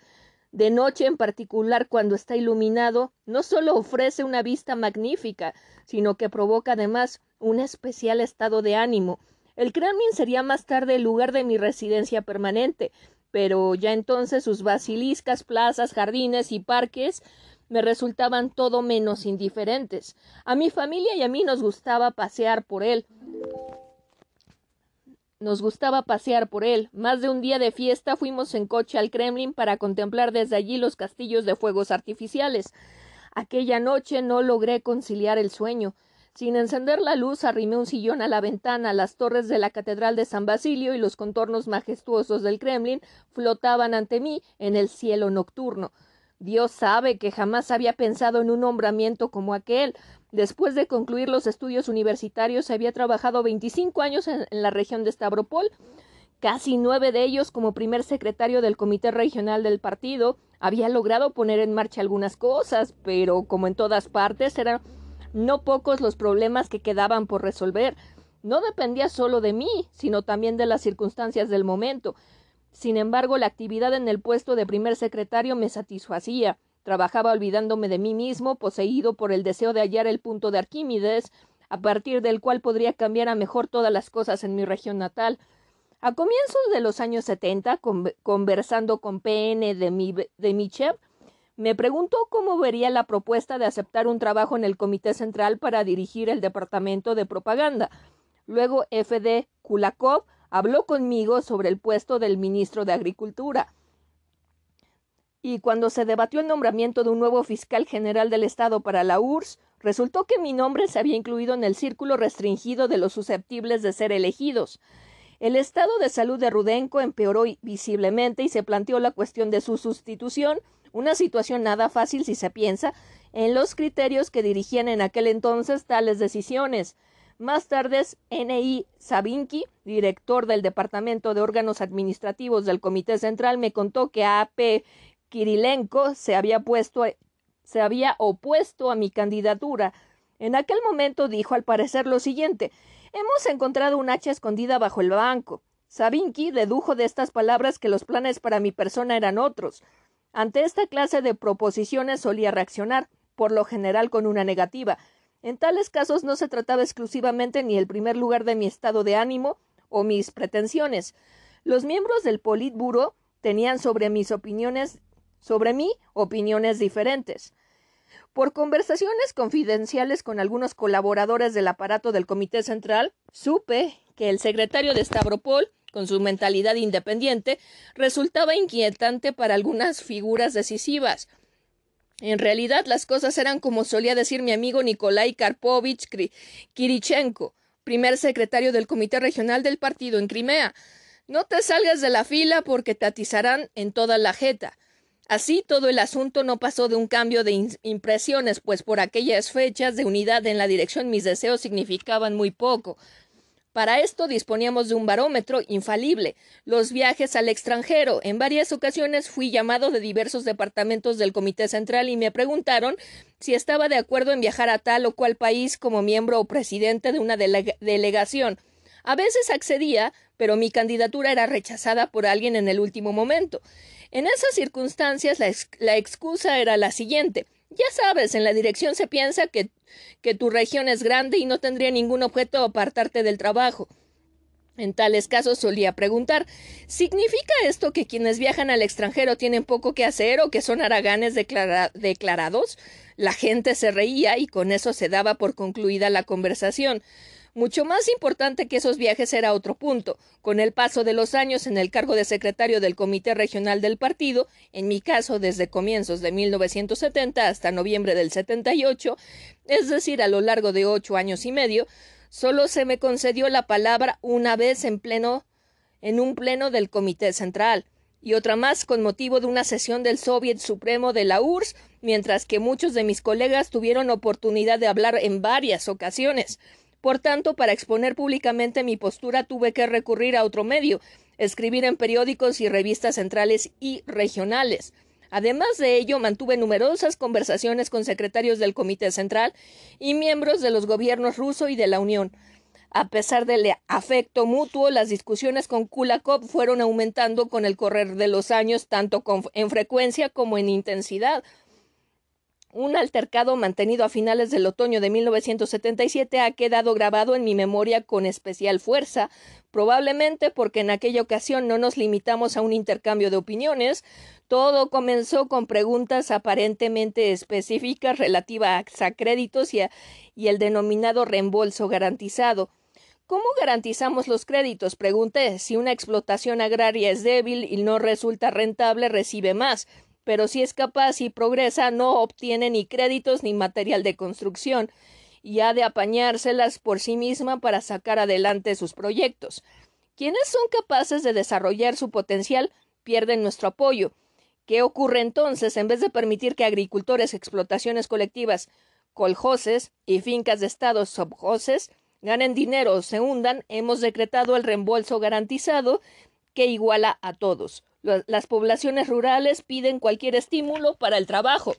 De noche, en particular, cuando está iluminado, no solo ofrece una vista magnífica, sino que provoca además un especial estado de ánimo, el Kremlin sería más tarde el lugar de mi residencia permanente, pero ya entonces sus basiliscas, plazas, jardines y parques me resultaban todo menos indiferentes. A mi familia y a mí nos gustaba pasear por él. Nos gustaba pasear por él. Más de un día de fiesta fuimos en coche al Kremlin para contemplar desde allí los castillos de fuegos artificiales. Aquella noche no logré conciliar el sueño. Sin encender la luz, arrimé un sillón a la ventana. Las torres de la Catedral de San Basilio y los contornos majestuosos del Kremlin flotaban ante mí en el cielo nocturno. Dios sabe que jamás había pensado en un nombramiento como aquel. Después de concluir los estudios universitarios, había trabajado veinticinco años en, la región de Stavropol, casi nueve de ellos como primer secretario del Comité Regional del Partido. Había logrado poner en marcha algunas cosas, pero como en todas partes eran no pocos los problemas que quedaban por resolver. No dependía solo de mí, sino también de las circunstancias del momento. Sin embargo, la actividad en el puesto de primer secretario me satisfacía. Trabajaba olvidándome de mí mismo, poseído por el deseo de hallar el punto de Arquímedes, a partir del cual podría cambiar a mejor todas las cosas en mi región natal. A comienzos de los años setenta, conversando con PN de, de Michev, me preguntó cómo vería la propuesta de aceptar un trabajo en el Comité Central para dirigir el Departamento de Propaganda. Luego F.D. Kulakov habló conmigo sobre el puesto del ministro de Agricultura. Y cuando se debatió el nombramiento de un nuevo fiscal general del Estado para la URSS, resultó que mi nombre se había incluido en el círculo restringido de los susceptibles de ser elegidos. El estado de salud de Rudenko empeoró visiblemente y se planteó la cuestión de su sustitución, una situación nada fácil si se piensa en los criterios que dirigían en aquel entonces tales decisiones. Más tarde, N.I. Sabinki, director del Departamento de Órganos Administrativos del Comité Central, me contó que A.P. Kirilenko se había, puesto, se había opuesto a mi candidatura. En aquel momento dijo al parecer lo siguiente Hemos encontrado un hacha escondida bajo el banco. Sabinki dedujo de estas palabras que los planes para mi persona eran otros. Ante esta clase de proposiciones solía reaccionar, por lo general con una negativa, en tales casos no se trataba exclusivamente ni el primer lugar de mi estado de ánimo o mis pretensiones. Los miembros del Politburo tenían sobre mis opiniones sobre mí opiniones diferentes. Por conversaciones confidenciales con algunos colaboradores del aparato del Comité Central, supe que el secretario de Stavropol, con su mentalidad independiente, resultaba inquietante para algunas figuras decisivas, en realidad las cosas eran como solía decir mi amigo Nikolai Karpovich Kirichenko, primer secretario del Comité Regional del Partido en Crimea. No te salgas de la fila porque te atizarán en toda la jeta. Así todo el asunto no pasó de un cambio de impresiones, pues por aquellas fechas de unidad en la dirección mis deseos significaban muy poco. Para esto disponíamos de un barómetro infalible. Los viajes al extranjero. En varias ocasiones fui llamado de diversos departamentos del Comité Central y me preguntaron si estaba de acuerdo en viajar a tal o cual país como miembro o presidente de una delegación. A veces accedía, pero mi candidatura era rechazada por alguien en el último momento. En esas circunstancias la excusa era la siguiente ya sabes, en la dirección se piensa que, que tu región es grande y no tendría ningún objeto apartarte del trabajo. En tales casos solía preguntar ¿Significa esto que quienes viajan al extranjero tienen poco que hacer o que son haraganes declarados? La gente se reía y con eso se daba por concluida la conversación. Mucho más importante que esos viajes era otro punto. Con el paso de los años en el cargo de secretario del Comité Regional del Partido, en mi caso desde comienzos de 1970 hasta noviembre del 78, es decir, a lo largo de ocho años y medio, solo se me concedió la palabra una vez en pleno en un pleno del Comité Central y otra más con motivo de una sesión del Soviet Supremo de la URSS, mientras que muchos de mis colegas tuvieron oportunidad de hablar en varias ocasiones. Por tanto, para exponer públicamente mi postura tuve que recurrir a otro medio, escribir en periódicos y revistas centrales y regionales. Además de ello, mantuve numerosas conversaciones con secretarios del Comité Central y miembros de los gobiernos ruso y de la Unión. A pesar del afecto mutuo, las discusiones con Kulakov fueron aumentando con el correr de los años, tanto en frecuencia como en intensidad. Un altercado mantenido a finales del otoño de 1977 ha quedado grabado en mi memoria con especial fuerza, probablemente porque en aquella ocasión no nos limitamos a un intercambio de opiniones. Todo comenzó con preguntas aparentemente específicas relativas a créditos y, el denominado reembolso garantizado. ¿Cómo garantizamos los créditos? Pregunté. Si una explotación agraria es débil y no resulta rentable, recibe más pero si es capaz y progresa no obtiene ni créditos ni material de construcción y ha de apañárselas por sí misma para sacar adelante sus proyectos. Quienes son capaces de desarrollar su potencial pierden nuestro apoyo. ¿Qué ocurre entonces? En vez de permitir que agricultores, explotaciones colectivas, coljoses y fincas de estados subjoses ganen dinero o se hundan, hemos decretado el reembolso garantizado que iguala a todos. Las poblaciones rurales piden cualquier estímulo para el trabajo.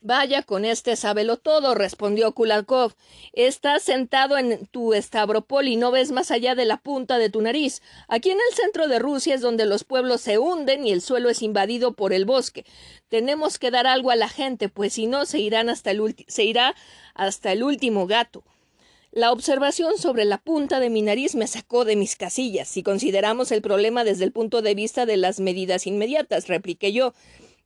Vaya con este sábelo todo, respondió Kulakov. Estás sentado en tu Stavropol y no ves más allá de la punta de tu nariz. Aquí en el centro de Rusia es donde los pueblos se hunden y el suelo es invadido por el bosque. Tenemos que dar algo a la gente, pues si no se irán hasta el se irá hasta el último gato. La observación sobre la punta de mi nariz me sacó de mis casillas. Si consideramos el problema desde el punto de vista de las medidas inmediatas, repliqué yo,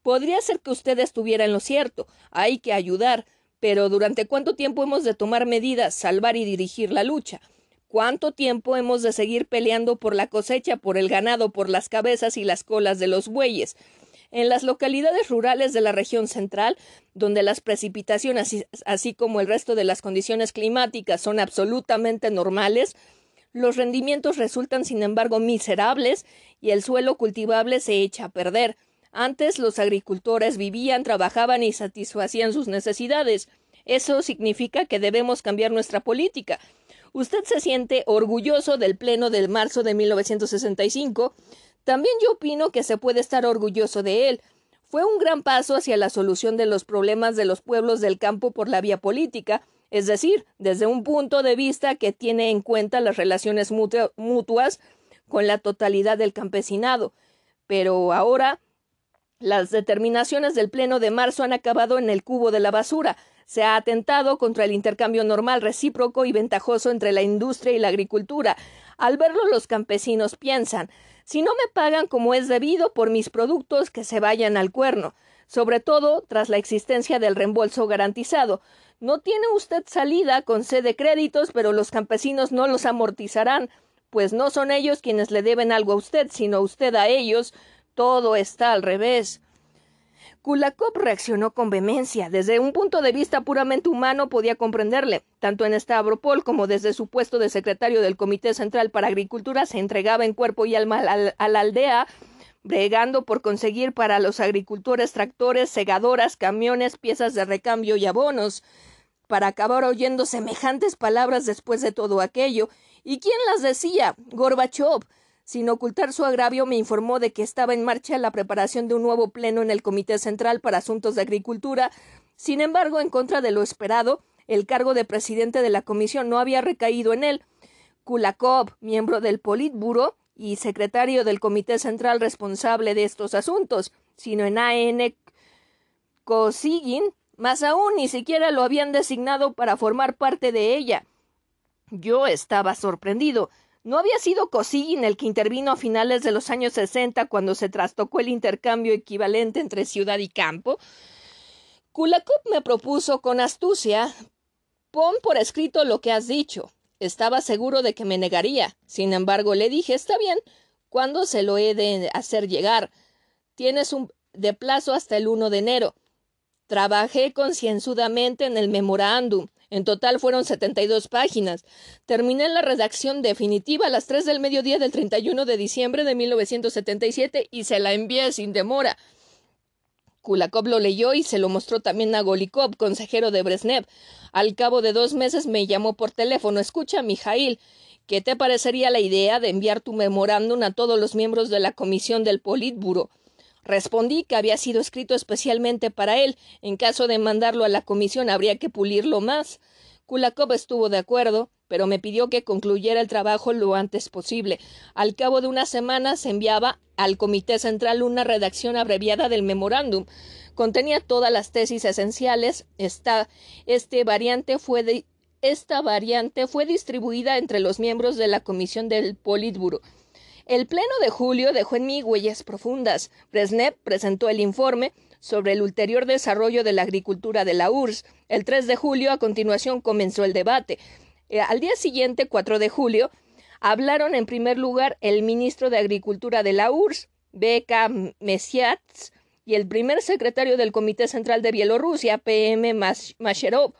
podría ser que usted estuviera en lo cierto. Hay que ayudar. Pero ¿durante cuánto tiempo hemos de tomar medidas, salvar y dirigir la lucha? ¿Cuánto tiempo hemos de seguir peleando por la cosecha, por el ganado, por las cabezas y las colas de los bueyes? En las localidades rurales de la región central, donde las precipitaciones, así, como el resto de las condiciones climáticas son absolutamente normales, los rendimientos resultan, sin embargo, miserables y el suelo cultivable se echa a perder. Antes los agricultores vivían, trabajaban y satisfacían sus necesidades. Eso significa que debemos cambiar nuestra política. Usted se siente orgulloso del Pleno de marzo de 1965, también yo opino que se puede estar orgulloso de él. Fue un gran paso hacia la solución de los problemas de los pueblos del campo por la vía política, es decir, desde un punto de vista que tiene en cuenta las relaciones mutuas con la totalidad del campesinado. Pero ahora las determinaciones del Pleno de marzo han acabado en el cubo de la basura. Se ha atentado contra el intercambio normal, recíproco y ventajoso entre la industria y la agricultura. Al verlo los campesinos piensan si no me pagan como es debido por mis productos, que se vayan al cuerno, sobre todo tras la existencia del reembolso garantizado. No tiene usted salida con sede de créditos, pero los campesinos no los amortizarán, pues no son ellos quienes le deben algo a usted, sino usted a ellos. Todo está al revés. Kulakov reaccionó con vehemencia. Desde un punto de vista puramente humano podía comprenderle. Tanto en Stavropol como desde su puesto de secretario del Comité Central para Agricultura se entregaba en cuerpo y alma a la aldea, bregando por conseguir para los agricultores tractores, segadoras, camiones, piezas de recambio y abonos. Para acabar oyendo semejantes palabras después de todo aquello. ¿Y quién las decía? Gorbachev sin ocultar su agravio, me informó de que estaba en marcha la preparación de un nuevo pleno en el Comité Central para Asuntos de Agricultura. Sin embargo, en contra de lo esperado, el cargo de presidente de la comisión no había recaído en él. Kulakov, miembro del Politburo y secretario del Comité Central responsable de estos asuntos, sino en A.N. Kosygin, más aún ni siquiera lo habían designado para formar parte de ella. Yo estaba sorprendido. ¿No había sido Kosygin el que intervino a finales de los años sesenta cuando se trastocó el intercambio equivalente entre ciudad y campo? Kulakov me propuso con astucia Pon por escrito lo que has dicho. Estaba seguro de que me negaría. Sin embargo, le dije Está bien. ¿Cuándo se lo he de hacer llegar? Tienes un de plazo hasta el 1 de enero. Trabajé concienzudamente en el memorándum. En total fueron 72 páginas. Terminé la redacción definitiva a las 3 del mediodía del 31 de diciembre de 1977 y se la envié sin demora. Kulakov lo leyó y se lo mostró también a Golikov, consejero de Brezhnev. Al cabo de dos meses me llamó por teléfono. Escucha, Mijail, ¿qué te parecería la idea de enviar tu memorándum a todos los miembros de la comisión del Politburo? Respondí que había sido escrito especialmente para él. En caso de mandarlo a la comisión habría que pulirlo más. Kulakov estuvo de acuerdo, pero me pidió que concluyera el trabajo lo antes posible. Al cabo de una semana se enviaba al Comité Central una redacción abreviada del memorándum. Contenía todas las tesis esenciales. Esta, este variante fue esta variante fue distribuida entre los miembros de la comisión del Politburo. El pleno de julio dejó en mí huellas profundas. Brezhnev presentó el informe sobre el ulterior desarrollo de la agricultura de la URSS. El 3 de julio, a continuación, comenzó el debate. Eh, al día siguiente, 4 de julio, hablaron en primer lugar el ministro de Agricultura de la URSS, B.K. Mesiatz, y el primer secretario del Comité Central de Bielorrusia, P.M. Masherov.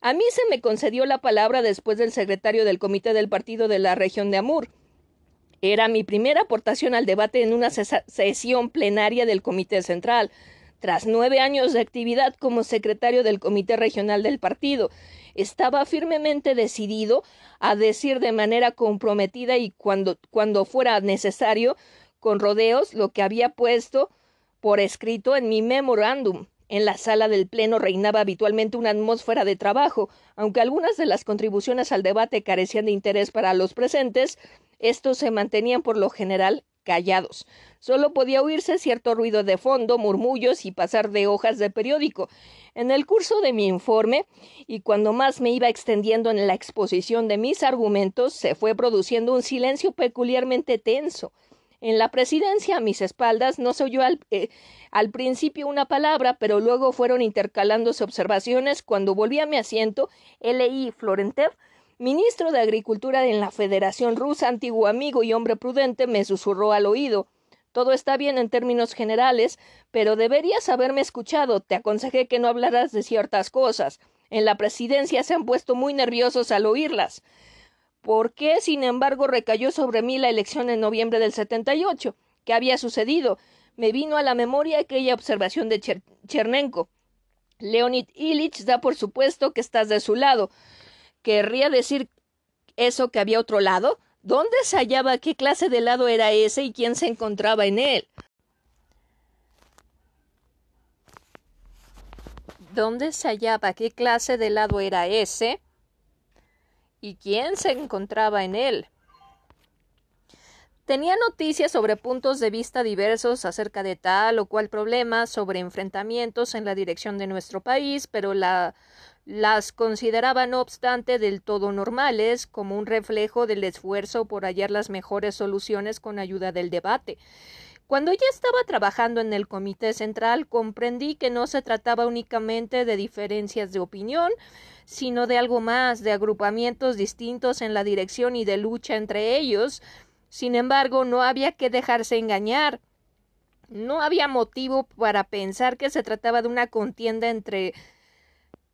A mí se me concedió la palabra después del secretario del Comité del Partido de la región de Amur. Era mi primera aportación al debate en una sesión plenaria del Comité Central, tras nueve años de actividad como secretario del Comité Regional del Partido. Estaba firmemente decidido a decir de manera comprometida y cuando, cuando fuera necesario, con rodeos, lo que había puesto por escrito en mi memorándum. En la sala del Pleno reinaba habitualmente una atmósfera de trabajo, aunque algunas de las contribuciones al debate carecían de interés para los presentes, estos se mantenían por lo general callados. Solo podía oírse cierto ruido de fondo, murmullos y pasar de hojas de periódico. En el curso de mi informe, y cuando más me iba extendiendo en la exposición de mis argumentos, se fue produciendo un silencio peculiarmente tenso. En la presidencia, a mis espaldas, no se oyó al, eh, principio una palabra, pero luego fueron intercalándose observaciones. Cuando volví a mi asiento, L.I. Florentev ministro de Agricultura en la Federación Rusa, antiguo amigo y hombre prudente, me susurró al oído. Todo está bien en términos generales, pero deberías haberme escuchado. Te aconsejé que no hablaras de ciertas cosas. En la presidencia se han puesto muy nerviosos al oírlas. ¿Por qué, sin embargo, recayó sobre mí la elección en noviembre del 78? ¿Qué había sucedido? Me vino a la memoria aquella observación de Chernenko. Leonid Ilich da por supuesto que estás de su lado. ¿Querría decir eso que había otro lado? ¿Dónde se hallaba? ¿Qué clase de lado era ese y quién se encontraba en él? ¿Dónde se hallaba? ¿Qué clase de lado era ese? ¿Y quién se encontraba en él? Tenía noticias sobre puntos de vista diversos acerca de tal o cual problema, sobre enfrentamientos en la dirección de nuestro país, pero la las consideraba no obstante del todo normales, como un reflejo del esfuerzo por hallar las mejores soluciones con ayuda del debate. Cuando ya estaba trabajando en el Comité Central, comprendí que no se trataba únicamente de diferencias de opinión, sino de algo más, de agrupamientos distintos en la dirección y de lucha entre ellos. Sin embargo, no había que dejarse engañar. No había motivo para pensar que se trataba de una contienda entre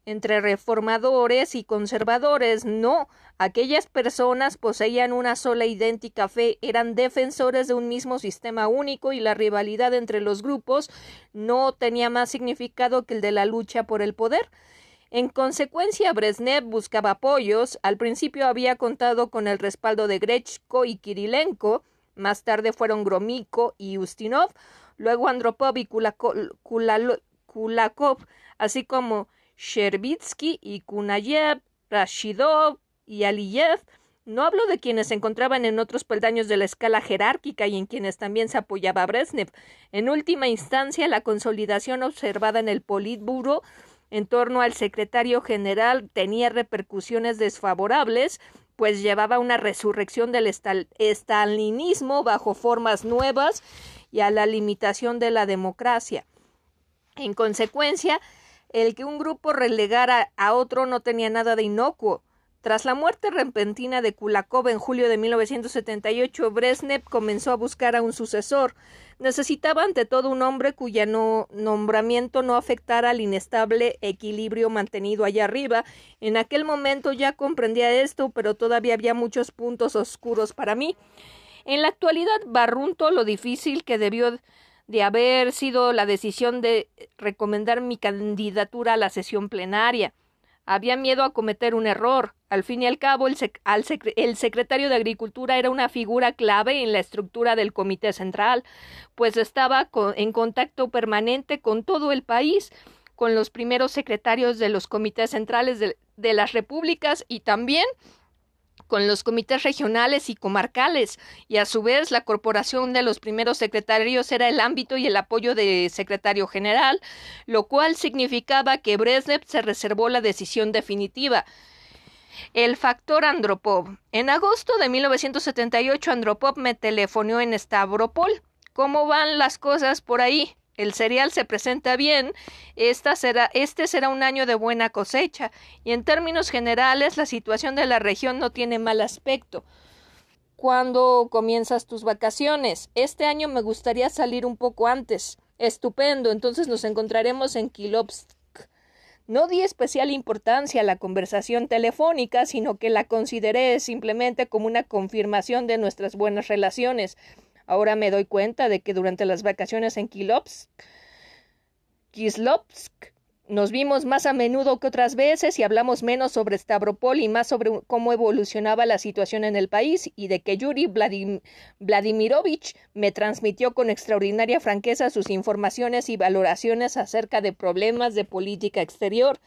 entre reformadores y conservadores. No, aquellas personas poseían una sola idéntica fe, eran defensores de un mismo sistema único y la rivalidad entre los grupos no tenía más significado que el de la lucha por el poder. En consecuencia, Brezhnev buscaba apoyos. Al principio había contado con el respaldo de Grechko y Kirilenko, más tarde fueron Gromiko y Ustinov, luego Andropov y Kulakov, así como Sherbitsky y Kunayev, Rashidov y Aliyev. No hablo de quienes se encontraban en otros peldaños de la escala jerárquica y en quienes también se apoyaba Brezhnev. En última instancia, la consolidación observada en el Politburo en torno al secretario general tenía repercusiones desfavorables, pues llevaba una resurrección del estalinismo bajo formas nuevas y a la limitación de la democracia. En consecuencia, el que un grupo relegara a otro no tenía nada de inocuo. Tras la muerte repentina de Kulakov en julio de 1978, Brezhnev comenzó a buscar a un sucesor. Necesitaba ante todo un hombre cuya nombramiento no afectara al inestable equilibrio mantenido allá arriba. En aquel momento ya comprendía esto, pero todavía había muchos puntos oscuros para mí. En la actualidad barrunto lo difícil que debió de haber sido la decisión de recomendar mi candidatura a la sesión plenaria. Había miedo a cometer un error. Al fin y al cabo, el, el, secretario de Agricultura era una figura clave en la estructura del Comité Central, pues estaba en contacto permanente con todo el país. con los primeros secretarios de los comités centrales de las repúblicas y también con los comités regionales y comarcales, y a su vez la corporación de los primeros secretarios era el ámbito y el apoyo de secretario general, lo cual significaba que Brezhnev se reservó la decisión definitiva. El factor Andropov. En agosto de 1978 Andropov me telefonó en Stavropol. ¿Cómo van las cosas por ahí? El cereal se presenta bien, será, este será un año de buena cosecha, y en términos generales la situación de la región no tiene mal aspecto. ¿Cuándo comienzas tus vacaciones? Este año me gustaría salir un poco antes. Estupendo, entonces nos encontraremos en Kilovsk. No di especial importancia a la conversación telefónica, sino que la consideré simplemente como una confirmación de nuestras buenas relaciones. Ahora me doy cuenta de que durante las vacaciones en Kislovsk, nos vimos más a menudo que otras veces y hablamos menos sobre Stavropol y más sobre cómo evolucionaba la situación en el país y de que Yuri Vladimirovich me transmitió con extraordinaria franqueza sus informaciones y valoraciones acerca de problemas de política exterior.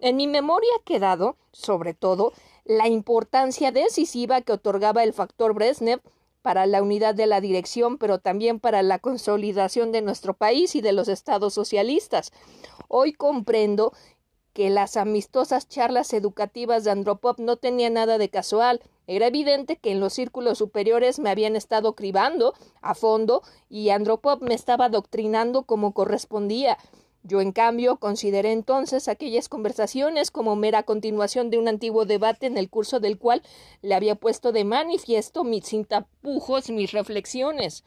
En mi memoria ha quedado, sobre todo, la importancia decisiva que otorgaba el factor Brezhnev para la unidad de la dirección, pero también para la consolidación de nuestro país y de los estados socialistas. Hoy comprendo que las amistosas charlas educativas de Andropov no tenían nada de casual. Era evidente que en los círculos superiores me habían estado cribando a fondo y Andropov me estaba adoctrinando como correspondía. Yo, en cambio, consideré entonces aquellas conversaciones como mera continuación de un antiguo debate en el curso del cual le había puesto de manifiesto mis sin tapujos, mis reflexiones.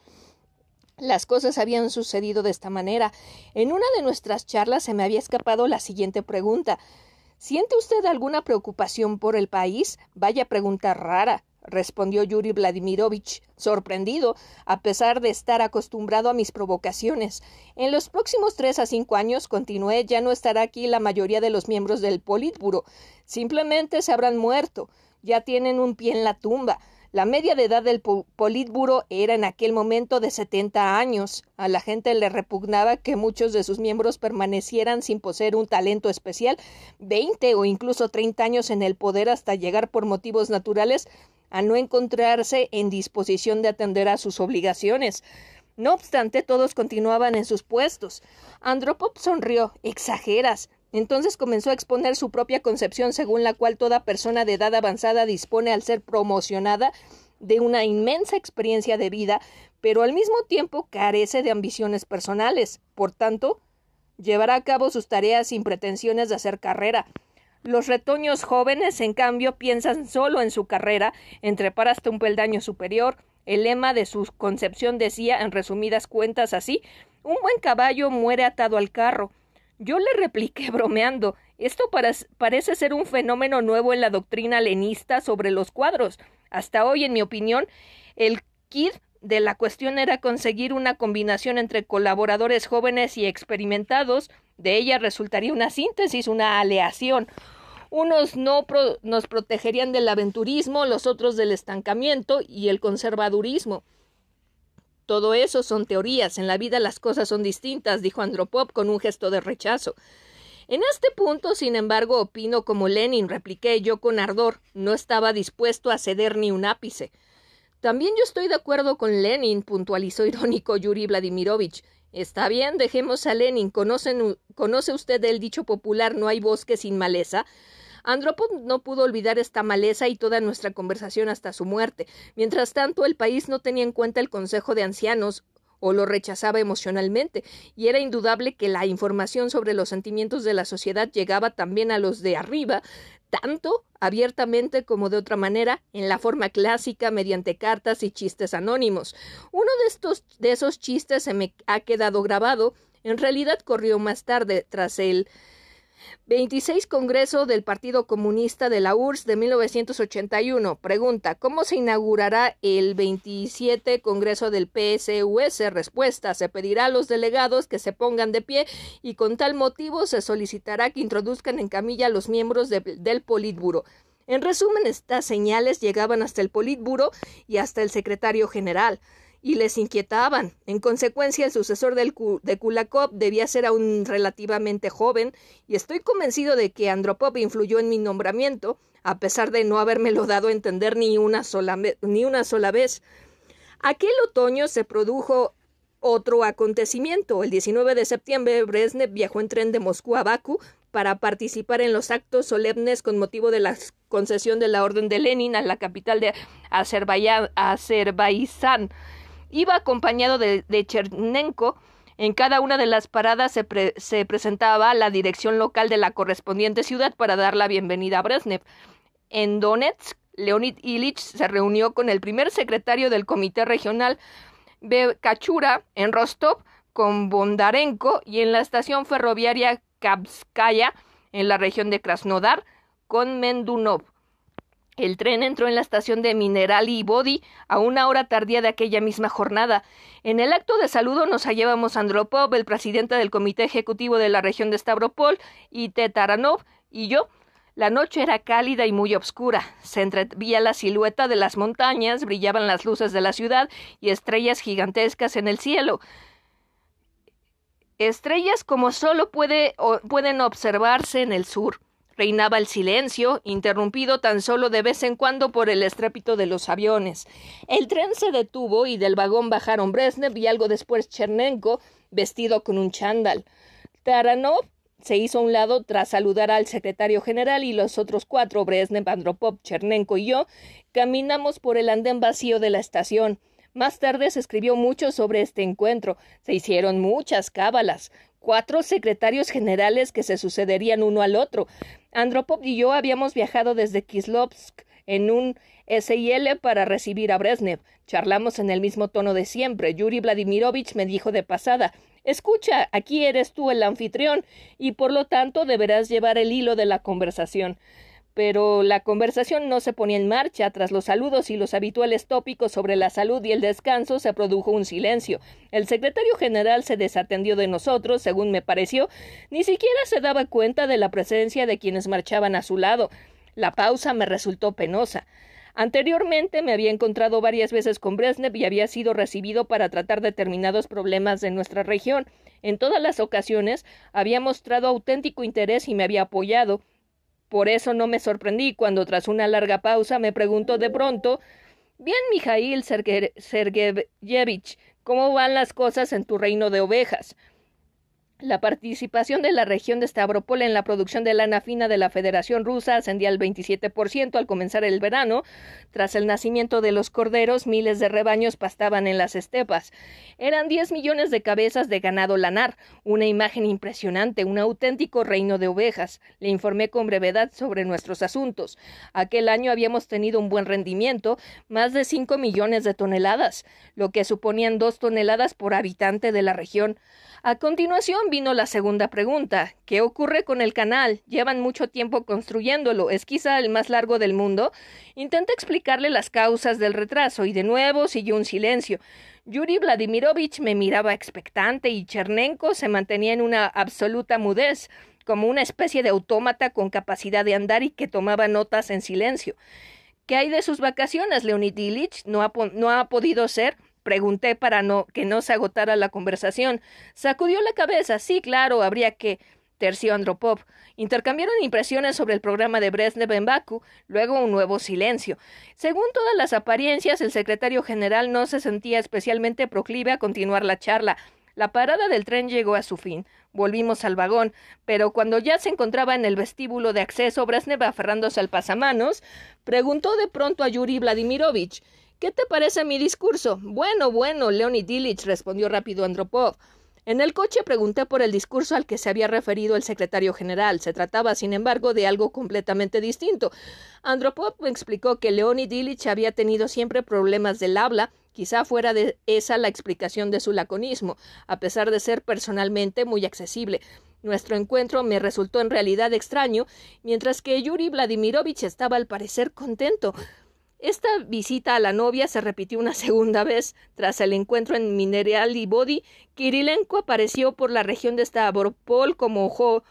Las cosas habían sucedido de esta manera. En una de nuestras charlas se me había escapado la siguiente pregunta ¿Siente usted alguna preocupación por el país? Vaya pregunta rara respondió Yuri Vladimirovich, sorprendido, a pesar de estar acostumbrado a mis provocaciones. En los próximos tres a cinco años, continué, ya no estará aquí la mayoría de los miembros del Politburo. Simplemente se habrán muerto. Ya tienen un pie en la tumba. La media de edad del Politburo era en aquel momento de setenta años. A la gente le repugnaba que muchos de sus miembros permanecieran sin poseer un talento especial, veinte o incluso treinta años en el poder hasta llegar por motivos naturales a no encontrarse en disposición de atender a sus obligaciones. No obstante, todos continuaban en sus puestos. Andropov sonrió. Exageras. Entonces comenzó a exponer su propia concepción según la cual toda persona de edad avanzada dispone al ser promocionada de una inmensa experiencia de vida, pero al mismo tiempo carece de ambiciones personales. Por tanto, llevará a cabo sus tareas sin pretensiones de hacer carrera. Los retoños jóvenes, en cambio, piensan solo en su carrera, trepar hasta un peldaño superior. El lema de su concepción decía, en resumidas cuentas, así un buen caballo muere atado al carro. Yo le repliqué bromeando esto parece ser un fenómeno nuevo en la doctrina lenista sobre los cuadros. Hasta hoy, en mi opinión, el kit de la cuestión era conseguir una combinación entre colaboradores jóvenes y experimentados. De ella resultaría una síntesis, una aleación. Unos no nos protegerían del aventurismo, los otros del estancamiento y el conservadurismo. Todo eso son teorías. En la vida las cosas son distintas, dijo Andropov con un gesto de rechazo. En este punto, sin embargo, opino como Lenin, repliqué yo con ardor. No estaba dispuesto a ceder ni un ápice. También yo estoy de acuerdo con Lenin, puntualizó irónico Yuri Vladimirovich. Está bien, dejemos a Lenin. ¿Conoce usted el dicho popular no hay bosque sin maleza? Andropov no pudo olvidar esta maleza y toda nuestra conversación hasta su muerte. Mientras tanto, el país no tenía en cuenta el Consejo de Ancianos o lo rechazaba emocionalmente, y era indudable que la información sobre los sentimientos de la sociedad llegaba también a los de arriba, tanto abiertamente como de otra manera, en la forma clásica, mediante cartas y chistes anónimos. Uno de estos de esos chistes se me ha quedado grabado, en realidad corrió más tarde, tras el 26 Congreso del Partido Comunista de la URSS de 1981. Pregunta: ¿Cómo se inaugurará el 27 Congreso del PSUS? Respuesta: Se pedirá a los delegados que se pongan de pie y con tal motivo se solicitará que introduzcan en camilla a los miembros del Politburo. En resumen, estas señales llegaban hasta el Politburo y hasta el secretario general. Y les inquietaban. En consecuencia, el sucesor del de Kulakov debía ser aún relativamente joven, y estoy convencido de que Andropov influyó en mi nombramiento, a pesar de no habérmelo dado a entender ni una sola, ni una sola vez. Aquel otoño se produjo otro acontecimiento. El 19 de septiembre, Brezhnev viajó en tren de Moscú a Bakú para participar en los actos solemnes con motivo de la concesión de la Orden de Lenin a la capital de Azerbaiyán. Iba acompañado de, Chernenko. En cada una de las paradas se, se, presentaba la dirección local de la correspondiente ciudad para dar la bienvenida a Brezhnev. En Donetsk, Leonid Ilich se reunió con el primer secretario del Comité Regional Kachura, en Rostov, con Bondarenko y en la estación ferroviaria Kapskaya, en la región de Krasnodar, con Mendunov. El tren entró en la estación de Minerali y Body a una hora tardía de aquella misma jornada. En el acto de saludo nos hallábamos Andropov, el presidente del comité ejecutivo de la región de Stavropol, y Tetaranov, y yo. La noche era cálida y muy oscura. Se entrevía la silueta de las montañas, brillaban las luces de la ciudad y estrellas gigantescas en el cielo. Estrellas como solo puede, pueden observarse en el sur. Reinaba el silencio, interrumpido tan solo de vez en cuando por el estrépito de los aviones. El tren se detuvo y del vagón bajaron Brezhnev y algo después Chernenko, vestido con un chándal. Taranov se hizo a un lado tras saludar al secretario general y los otros cuatro, Brezhnev, Andropov, Chernenko y yo, caminamos por el andén vacío de la estación. Más tarde se escribió mucho sobre este encuentro. Se hicieron muchas cábalas cuatro secretarios generales que se sucederían uno al otro. Andropov y yo habíamos viajado desde Kislovsk en un SIL para recibir a Brezhnev. Charlamos en el mismo tono de siempre. Yuri Vladimirovich me dijo de pasada Escucha, aquí eres tú el anfitrión, y por lo tanto deberás llevar el hilo de la conversación pero la conversación no se ponía en marcha. Tras los saludos y los habituales tópicos sobre la salud y el descanso se produjo un silencio. El secretario general se desatendió de nosotros, según me pareció, ni siquiera se daba cuenta de la presencia de quienes marchaban a su lado. La pausa me resultó penosa. Anteriormente me había encontrado varias veces con Brezhnev y había sido recibido para tratar determinados problemas de nuestra región. En todas las ocasiones había mostrado auténtico interés y me había apoyado. Por eso no me sorprendí cuando tras una larga pausa me preguntó de pronto Bien, Mijail Sergeyevich, ¿cómo van las cosas en tu reino de ovejas? La participación de la región de Stavropol en la producción de lana fina de la Federación Rusa ascendía al 27% al comenzar el verano. Tras el nacimiento de los corderos, miles de rebaños pastaban en las estepas. Eran 10 millones de cabezas de ganado lanar, una imagen impresionante, un auténtico reino de ovejas. Le informé con brevedad sobre nuestros asuntos. Aquel año habíamos tenido un buen rendimiento, más de 5 millones de toneladas, lo que suponían dos toneladas por habitante de la región. A continuación vino la segunda pregunta. ¿Qué ocurre con el canal? Llevan mucho tiempo construyéndolo. ¿Es quizá el más largo del mundo? Intenté explicarle las causas del retraso y de nuevo siguió un silencio. Yuri Vladimirovich me miraba expectante y Chernenko se mantenía en una absoluta mudez, como una especie de autómata con capacidad de andar y que tomaba notas en silencio. ¿Qué hay de sus vacaciones, Leonid Ilich? ¿No ha, no ha podido ser? Pregunté para no que no se agotara la conversación. Sacudió la cabeza. Sí, claro, habría que. Terció Andropov. Intercambiaron impresiones sobre el programa de Brezhnev en Bakú, luego un nuevo silencio. Según todas las apariencias, el secretario general no se sentía especialmente proclive a continuar la charla. La parada del tren llegó a su fin. Volvimos al vagón, pero cuando ya se encontraba en el vestíbulo de acceso, Brezhnev aferrándose al pasamanos, preguntó de pronto a Yuri Vladimirovich ¿Qué te parece mi discurso? Bueno, bueno, Leonid Ilich, respondió rápido Andropov. En el coche pregunté por el discurso al que se había referido el secretario general. Se trataba, sin embargo, de algo completamente distinto. Andropov me explicó que Leonid Ilich había tenido siempre problemas del habla, quizá fuera de esa la explicación de su laconismo, a pesar de ser personalmente muy accesible. Nuestro encuentro me resultó en realidad extraño, mientras que Yuri Vladimirovich estaba al parecer contento. Esta visita a la novia se repitió una segunda vez. Tras el encuentro en Mineral y Body, Kirilenko apareció por la región de Stavropol como ojo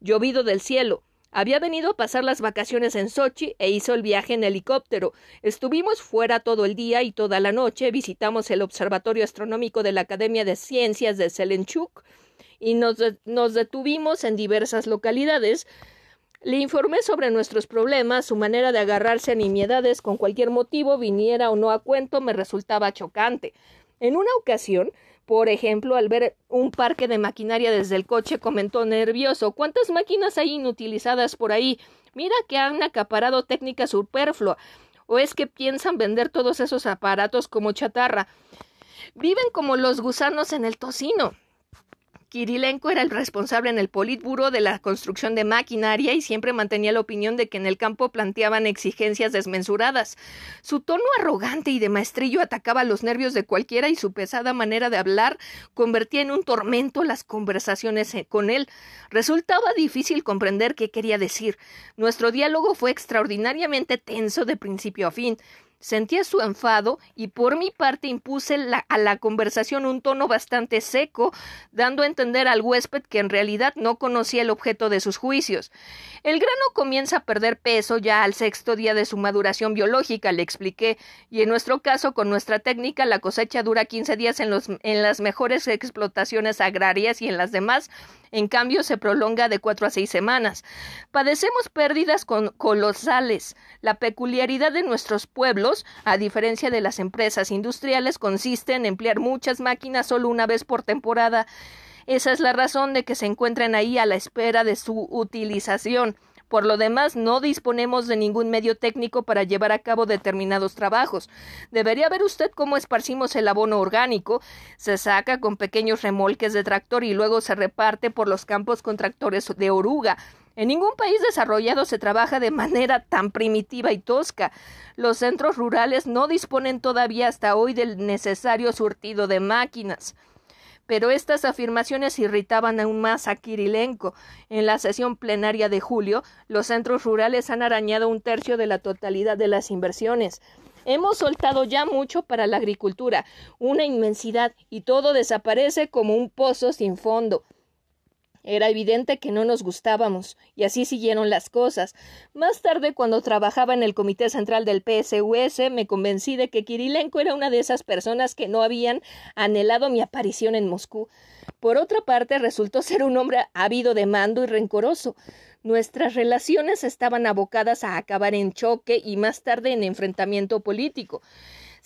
llovido del cielo. Había venido a pasar las vacaciones en Sochi e hizo el viaje en helicóptero. Estuvimos fuera todo el día y toda la noche, visitamos el Observatorio Astronómico de la Academia de Ciencias de Selenchuk y nos, nos detuvimos en diversas localidades. Le informé sobre nuestros problemas, su manera de agarrarse a nimiedades con cualquier motivo, viniera o no a cuento, me resultaba chocante. En una ocasión, por ejemplo, al ver un parque de maquinaria desde el coche, comentó nervioso ¿Cuántas máquinas hay inutilizadas por ahí? Mira que han acaparado técnica superflua. ¿O es que piensan vender todos esos aparatos como chatarra? Viven como los gusanos en el tocino. Kirilenko era el responsable en el Politburo de la construcción de maquinaria y siempre mantenía la opinión de que en el campo planteaban exigencias desmensuradas. Su tono arrogante y de maestrillo atacaba los nervios de cualquiera y su pesada manera de hablar convertía en un tormento las conversaciones eh, con él. Resultaba difícil comprender qué quería decir. Nuestro diálogo fue extraordinariamente tenso de principio a fin. Sentía su enfado y por mi parte impuse a la conversación un tono bastante seco, dando a entender al huésped que en realidad no conocía el objeto de sus juicios. El grano comienza a perder peso ya al sexto día de su maduración biológica, le expliqué, y en nuestro caso, con nuestra técnica, la cosecha dura quince días en, los, en las mejores explotaciones agrarias y en las demás en cambio, se prolonga de cuatro a seis semanas. Padecemos pérdidas colosales. La peculiaridad de nuestros pueblos, a diferencia de las empresas industriales, consiste en emplear muchas máquinas solo una vez por temporada. Esa es la razón de que se encuentren ahí a la espera de su utilización. Por lo demás, no disponemos de ningún medio técnico para llevar a cabo determinados trabajos. Debería ver usted cómo esparcimos el abono orgánico. Se saca con pequeños remolques de tractor y luego se reparte por los campos con tractores de oruga. En ningún país desarrollado se trabaja de manera tan primitiva y tosca. Los centros rurales no disponen todavía hasta hoy del necesario surtido de máquinas. Pero estas afirmaciones irritaban aún más a Kirilenko. En la sesión plenaria de julio, los centros rurales han arañado un tercio de la totalidad de las inversiones. Hemos soltado ya mucho para la agricultura, una inmensidad, y todo desaparece como un pozo sin fondo. Era evidente que no nos gustábamos, y así siguieron las cosas. Más tarde, cuando trabajaba en el Comité Central del PSUS, me convencí de que Kirilenko era una de esas personas que no habían anhelado mi aparición en Moscú. Por otra parte, resultó ser un hombre ávido de mando y rencoroso. Nuestras relaciones estaban abocadas a acabar en choque y más tarde en enfrentamiento político.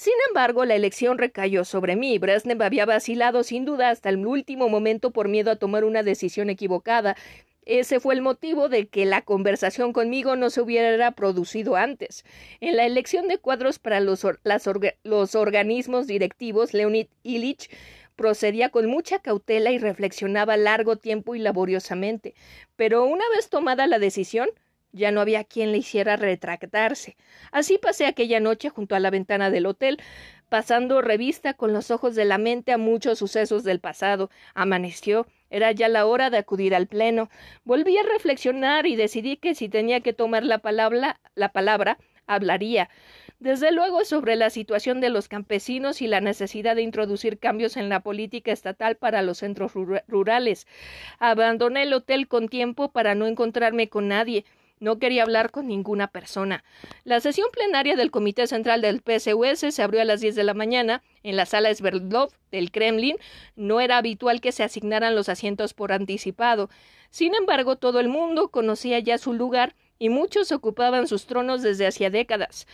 Sin embargo, la elección recayó sobre mí. Brezhnev había vacilado sin duda hasta el último momento por miedo a tomar una decisión equivocada. Ese fue el motivo de que la conversación conmigo no se hubiera producido antes. En la elección de cuadros para los, los organismos directivos, Leonid Ilich procedía con mucha cautela y reflexionaba largo tiempo y laboriosamente. Pero una vez tomada la decisión, ya no había quien le hiciera retractarse. Así pasé aquella noche junto a la ventana del hotel, pasando revista con los ojos de la mente a muchos sucesos del pasado. Amaneció. Era ya la hora de acudir al pleno. Volví a reflexionar y decidí que si tenía que tomar la palabra, la palabra, hablaría. Desde luego sobre la situación de los campesinos y la necesidad de introducir cambios en la política estatal para los centros rurales. Abandoné el hotel con tiempo para no encontrarme con nadie. No quería hablar con ninguna persona. La sesión plenaria del Comité Central del PSUS se abrió a las 10 de la mañana en la sala Sverdlov del Kremlin. No era habitual que se asignaran los asientos por anticipado. Sin embargo, todo el mundo conocía ya su lugar y muchos ocupaban sus tronos desde hacía décadas.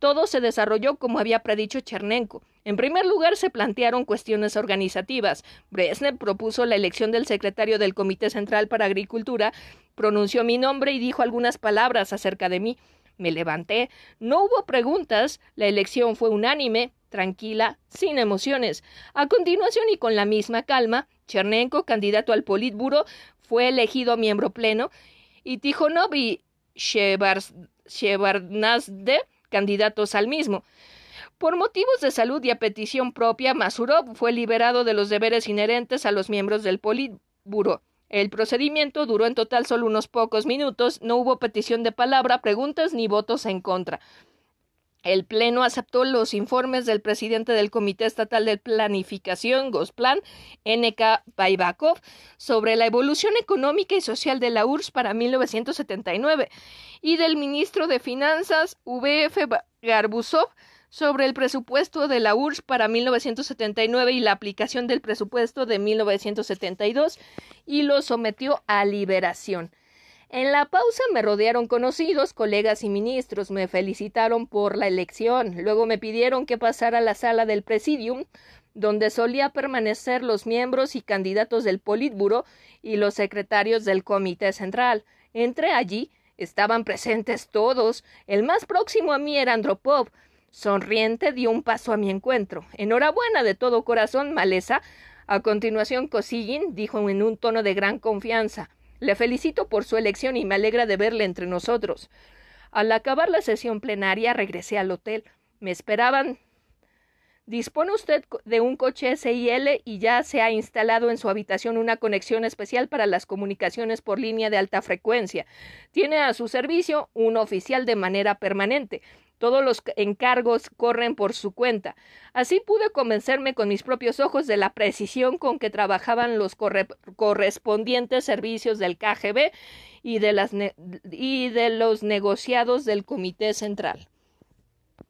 Todo se desarrolló como había predicho Chernenko. En primer lugar, se plantearon cuestiones organizativas. Brezhnev propuso la elección del secretario del Comité Central para Agricultura, pronunció mi nombre y dijo algunas palabras acerca de mí. Me levanté. No hubo preguntas. La elección fue unánime, tranquila, sin emociones. A continuación y con la misma calma, Chernenko, candidato al Politburo, fue elegido miembro pleno y Tijonov y Shevardnadze candidatos al mismo. Por motivos de salud y a petición propia, Masurov fue liberado de los deberes inherentes a los miembros del Politburo. El procedimiento duró en total solo unos pocos minutos, no hubo petición de palabra, preguntas ni votos en contra. El Pleno aceptó los informes del presidente del Comité Estatal de Planificación, Gosplan, N.K. Baibakov, sobre la evolución económica y social de la URSS para 1979 y del ministro de Finanzas, V.F. Garbusov, sobre el presupuesto de la URSS para 1979 y la aplicación del presupuesto de 1972 y lo sometió a liberación. En la pausa me rodearon conocidos, colegas y ministros, me felicitaron por la elección, luego me pidieron que pasara a la sala del presidium, donde solía permanecer los miembros y candidatos del Politburo y los secretarios del Comité Central. Entré allí, estaban presentes todos, el más próximo a mí era Andropov, sonriente dio un paso a mi encuentro. Enhorabuena de todo corazón, maleza. A continuación, Kosygin dijo en un tono de gran confianza le felicito por su elección y me alegra de verle entre nosotros. Al acabar la sesión plenaria regresé al hotel. Me esperaban. Dispone usted de un coche SIL y ya se ha instalado en su habitación una conexión especial para las comunicaciones por línea de alta frecuencia. Tiene a su servicio un oficial de manera permanente. Todos los encargos corren por su cuenta. Así pude convencerme con mis propios ojos de la precisión con que trabajaban los correspondientes servicios del KGB y de, los negociados del Comité Central.